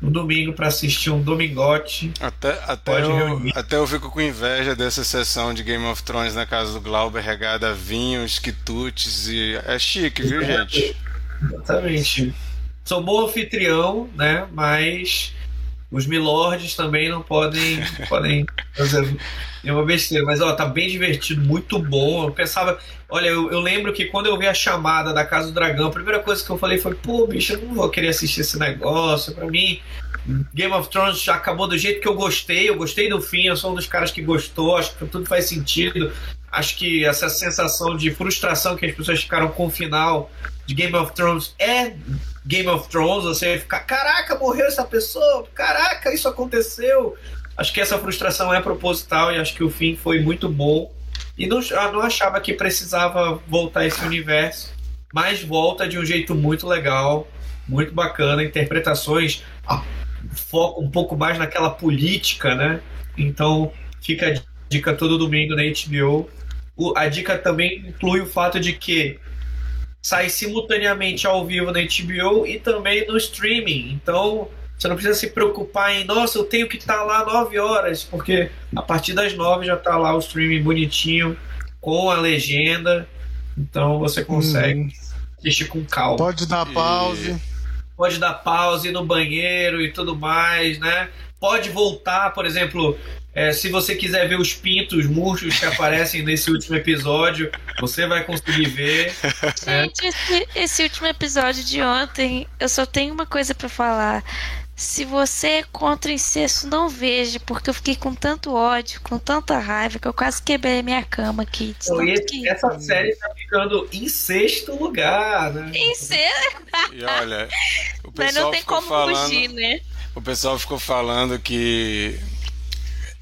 no domingo para assistir um Domingote. Até, até, eu, até eu fico com inveja dessa sessão de Game of Thrones na casa do Glauber, regada a vinhos, quitutes e. É chique, viu, gente? Exatamente. Sou bom anfitrião, né? Mas os milords também não podem, podem fazer nenhuma besteira. Mas, ó, tá bem divertido, muito bom. Eu pensava... Olha, eu, eu, lembro que quando eu vi a chamada da Casa do Dragão, a primeira coisa que eu falei foi, pô, bicho, eu não vou querer assistir esse negócio. Pra mim, Game of Thrones já acabou do jeito que eu gostei. Eu gostei do fim, eu sou um dos caras que gostou. Acho que tudo faz sentido. Acho que essa sensação de frustração que as pessoas ficaram com o final de Game of Thrones é Game of Thrones, você ficar, caraca, morreu essa pessoa, caraca, isso aconteceu. Acho que essa frustração é proposital e acho que o fim foi muito bom. E não, não achava que precisava voltar esse universo, mas volta de um jeito muito legal, muito bacana, interpretações, foco um pouco mais naquela política, né? Então fica a dica todo domingo na HBO. O, a dica também inclui o fato de que sai simultaneamente ao vivo na HBO e também no streaming. Então, você não precisa se preocupar em, nossa, eu tenho que estar tá lá 9 horas, porque a partir das 9 já está lá o streaming bonitinho, com a legenda. Então você consegue hum. assistir com calma. Pode dar pause. E... Pode dar pause no banheiro e tudo mais, né? Pode voltar, por exemplo, é, se você quiser ver os pintos murchos que aparecem nesse último episódio, você vai conseguir ver. Né? Gente, esse, esse, último episódio de ontem, eu só tenho uma coisa para falar. Se você é contra incesto, não veja, porque eu fiquei com tanto ódio, com tanta raiva, que eu quase quebrei minha cama aqui. Então, esse, que... Essa série tá ficando em sexto lugar, né? Em sexto? E olha, o pessoal Mas não tem como falando, fugir, né? O pessoal ficou falando que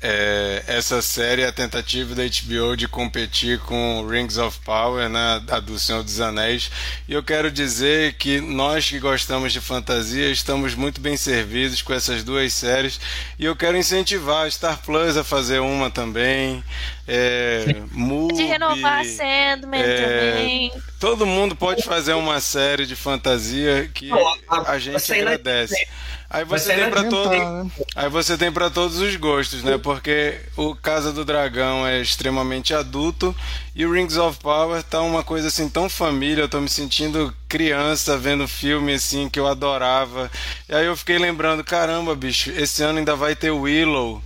é, essa série é a tentativa da HBO de competir com Rings of Power, né, a do Senhor dos Anéis. E eu quero dizer que nós que gostamos de fantasia estamos muito bem servidos com essas duas séries. E eu quero incentivar a Star Plus a fazer uma também. É, Mubi, de renovar Sandman é, também. Todo mundo pode fazer uma série de fantasia que a gente agradece. Aí você tem para todo, né? aí você tem para todos os gostos, né? Porque o Casa do Dragão é extremamente adulto e o Rings of Power tá uma coisa assim tão família, eu tô me sentindo criança vendo filme assim que eu adorava. E aí eu fiquei lembrando, caramba, bicho, esse ano ainda vai ter Willow,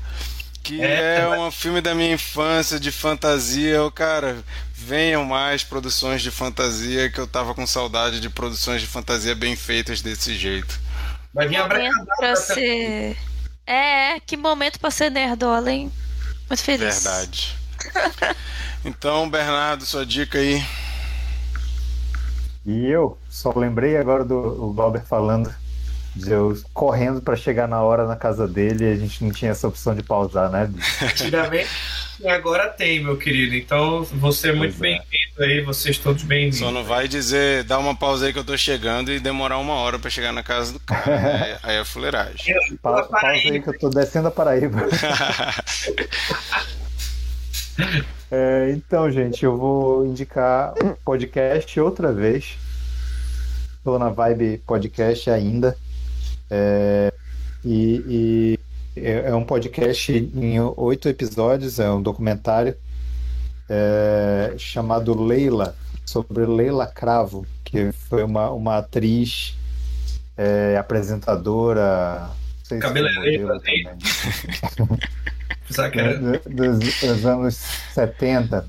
que é, é um filme da minha infância de fantasia. Eu, cara, venham mais produções de fantasia que eu tava com saudade de produções de fantasia bem feitas desse jeito. Vai vir abracadabra. Pra ser... É, que momento pra ser nerdola, hein? Muito feliz. Verdade. então, Bernardo, sua dica aí. E eu só lembrei agora do Balber falando de eu correndo para chegar na hora na casa dele e a gente não tinha essa opção de pausar, né? Antigamente agora tem, meu querido. Então você é muito é. bem-vindo aí, vocês todos bem-vindos. Só não vai dizer, dá uma pausa aí que eu tô chegando e demorar uma hora para chegar na casa do cara. Né? aí é fuleiragem. Pa pausa aí que eu tô descendo a Paraíba. é, então, gente, eu vou indicar um podcast outra vez. Tô na vibe podcast ainda. É, e, e é, é um podcast em oito episódios, é um documentário é, chamado Leila, sobre Leila Cravo, que foi uma, uma atriz, é, apresentadora. Cabeleireira também. dos, dos anos 70,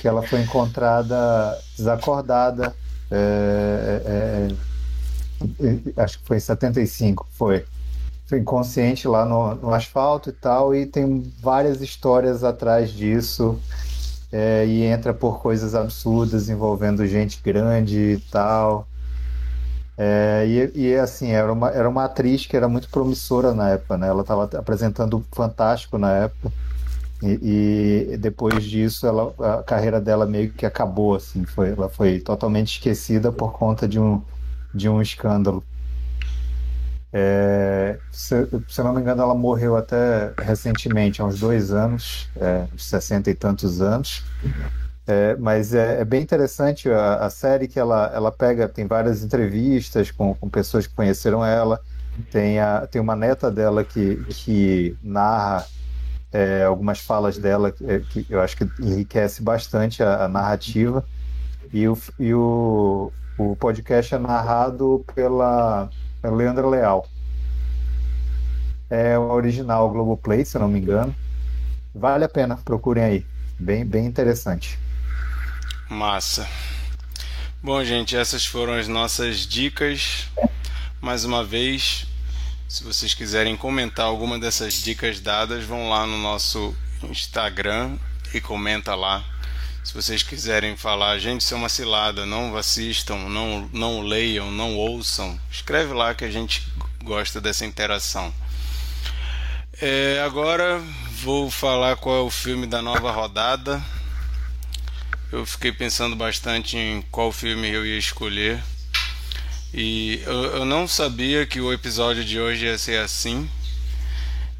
que ela foi encontrada desacordada. É, é, é acho que foi em 75, foi inconsciente lá no, no, asfalto e tal, e tem várias histórias atrás disso, é, e entra por coisas absurdas envolvendo gente grande e tal. É, e, e, assim, era uma, era uma atriz que era muito promissora na época, né? Ela estava apresentando Fantástico na época. E, e, depois disso, ela, a carreira dela meio que acabou, assim. Foi, ela foi totalmente esquecida por conta de um, de um escândalo. É, se, se não me engano, ela morreu até recentemente, há uns dois anos, é, uns 60 e tantos anos. É, mas é, é, bem interessante a, a, série que ela, ela pega, tem várias entrevistas com, com pessoas que conheceram ela, tem, a, tem uma neta dela que, que narra é, algumas falas dela que, é, que, eu acho que enriquece bastante a, a narrativa. E, o, e o, o podcast é narrado pela é Leandro Leal. É o original Globoplay, se não me engano. Vale a pena, procurem aí. Bem, bem interessante. Massa. Bom, gente, essas foram as nossas dicas. Mais uma vez, se vocês quiserem comentar alguma dessas dicas dadas, vão lá no nosso Instagram e comenta lá. Se vocês quiserem falar, gente, isso é uma cilada, não assistam, não, não leiam, não ouçam, escreve lá que a gente gosta dessa interação. É, agora vou falar qual é o filme da nova rodada. Eu fiquei pensando bastante em qual filme eu ia escolher. E eu, eu não sabia que o episódio de hoje ia ser assim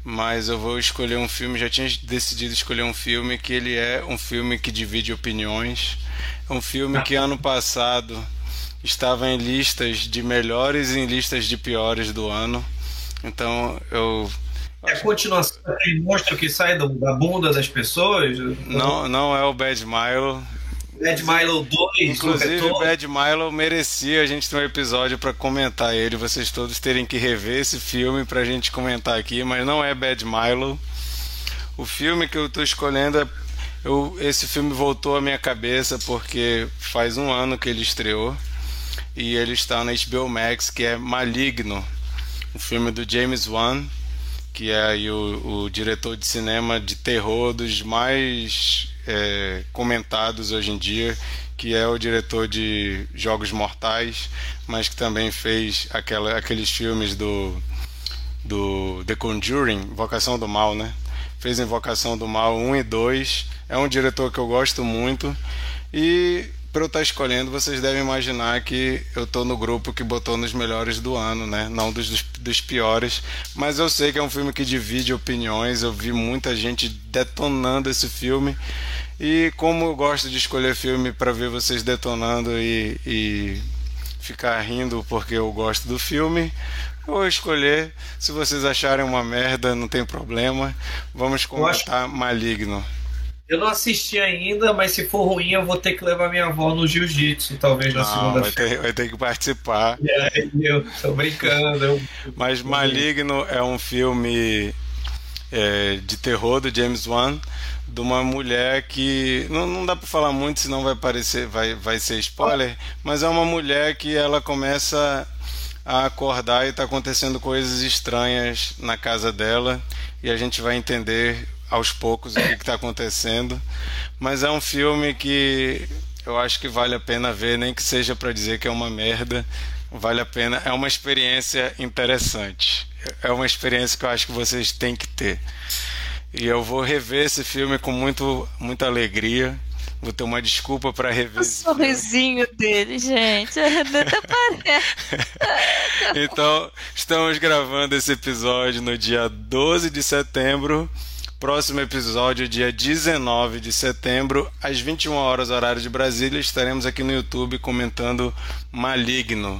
mas eu vou escolher um filme. Já tinha decidido escolher um filme que ele é um filme que divide opiniões. É um filme que ano passado estava em listas de melhores e em listas de piores do ano. Então eu é a continuação daquele monstro que sai da bunda das pessoas? Não, não é o Bad Milo. Bad Milo 2. Inclusive, o Bad Milo merecia a gente ter um episódio para comentar ele. Vocês todos terem que rever esse filme para a gente comentar aqui, mas não é Bad Milo. O filme que eu estou escolhendo é. Eu, esse filme voltou à minha cabeça porque faz um ano que ele estreou e ele está na HBO Max, que é Maligno, o filme do James Wan, que é o, o diretor de cinema de terror dos mais é, comentados hoje em dia, que é o diretor de Jogos Mortais, mas que também fez aquela, aqueles filmes do, do The Conjuring, Vocação do Mal, né? fez Invocação do Mal 1 e 2. É um diretor que eu gosto muito. E para eu estar tá escolhendo, vocês devem imaginar que eu estou no grupo que botou nos melhores do ano, né? Não dos, dos piores. Mas eu sei que é um filme que divide opiniões. Eu vi muita gente detonando esse filme. E como eu gosto de escolher filme para ver vocês detonando e, e ficar rindo porque eu gosto do filme, vou escolher. Se vocês acharem uma merda, não tem problema. Vamos comentar. Maligno. Eu não assisti ainda, mas se for ruim, eu vou ter que levar minha avó no jiu-jitsu, talvez na segunda-feira. Vai, vai, ter que participar. É, eu tô brincando. Eu... Mas Maligno é um filme é, de terror do James Wan, de uma mulher que não, não dá para falar muito, senão vai parecer, vai, vai ser spoiler, mas é uma mulher que ela começa a acordar e está acontecendo coisas estranhas na casa dela e a gente vai entender aos poucos o que está acontecendo. Mas é um filme que eu acho que vale a pena ver, nem que seja para dizer que é uma merda. Vale a pena, é uma experiência interessante. É uma experiência que eu acho que vocês têm que ter. E eu vou rever esse filme com muito, muita alegria. Vou ter uma desculpa para rever. O sorrisinho filme. dele, gente. Até parece. então, estamos gravando esse episódio no dia 12 de setembro. Próximo episódio, dia 19 de setembro, às 21 horas, horário de Brasília, estaremos aqui no YouTube comentando Maligno.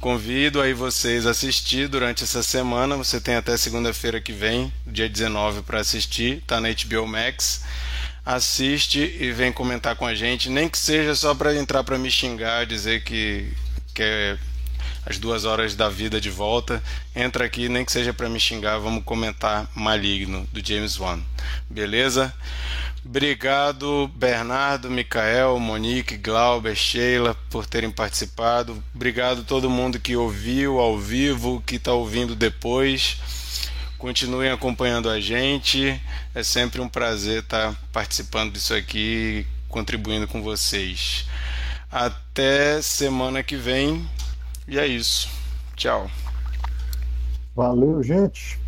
Convido aí vocês a assistir durante essa semana. Você tem até segunda-feira que vem, dia 19, para assistir. Tá na HBO Max. Assiste e vem comentar com a gente, nem que seja só para entrar para me xingar, dizer que quer as duas horas da vida de volta. Entra aqui, nem que seja para me xingar, vamos comentar Maligno, do James Wan. Beleza? Obrigado, Bernardo, Micael, Monique, Glauber, Sheila, por terem participado. Obrigado todo mundo que ouviu ao vivo, que está ouvindo depois. Continuem acompanhando a gente. É sempre um prazer estar tá participando disso aqui, contribuindo com vocês. Até semana que vem. E é isso. Tchau. Valeu, gente.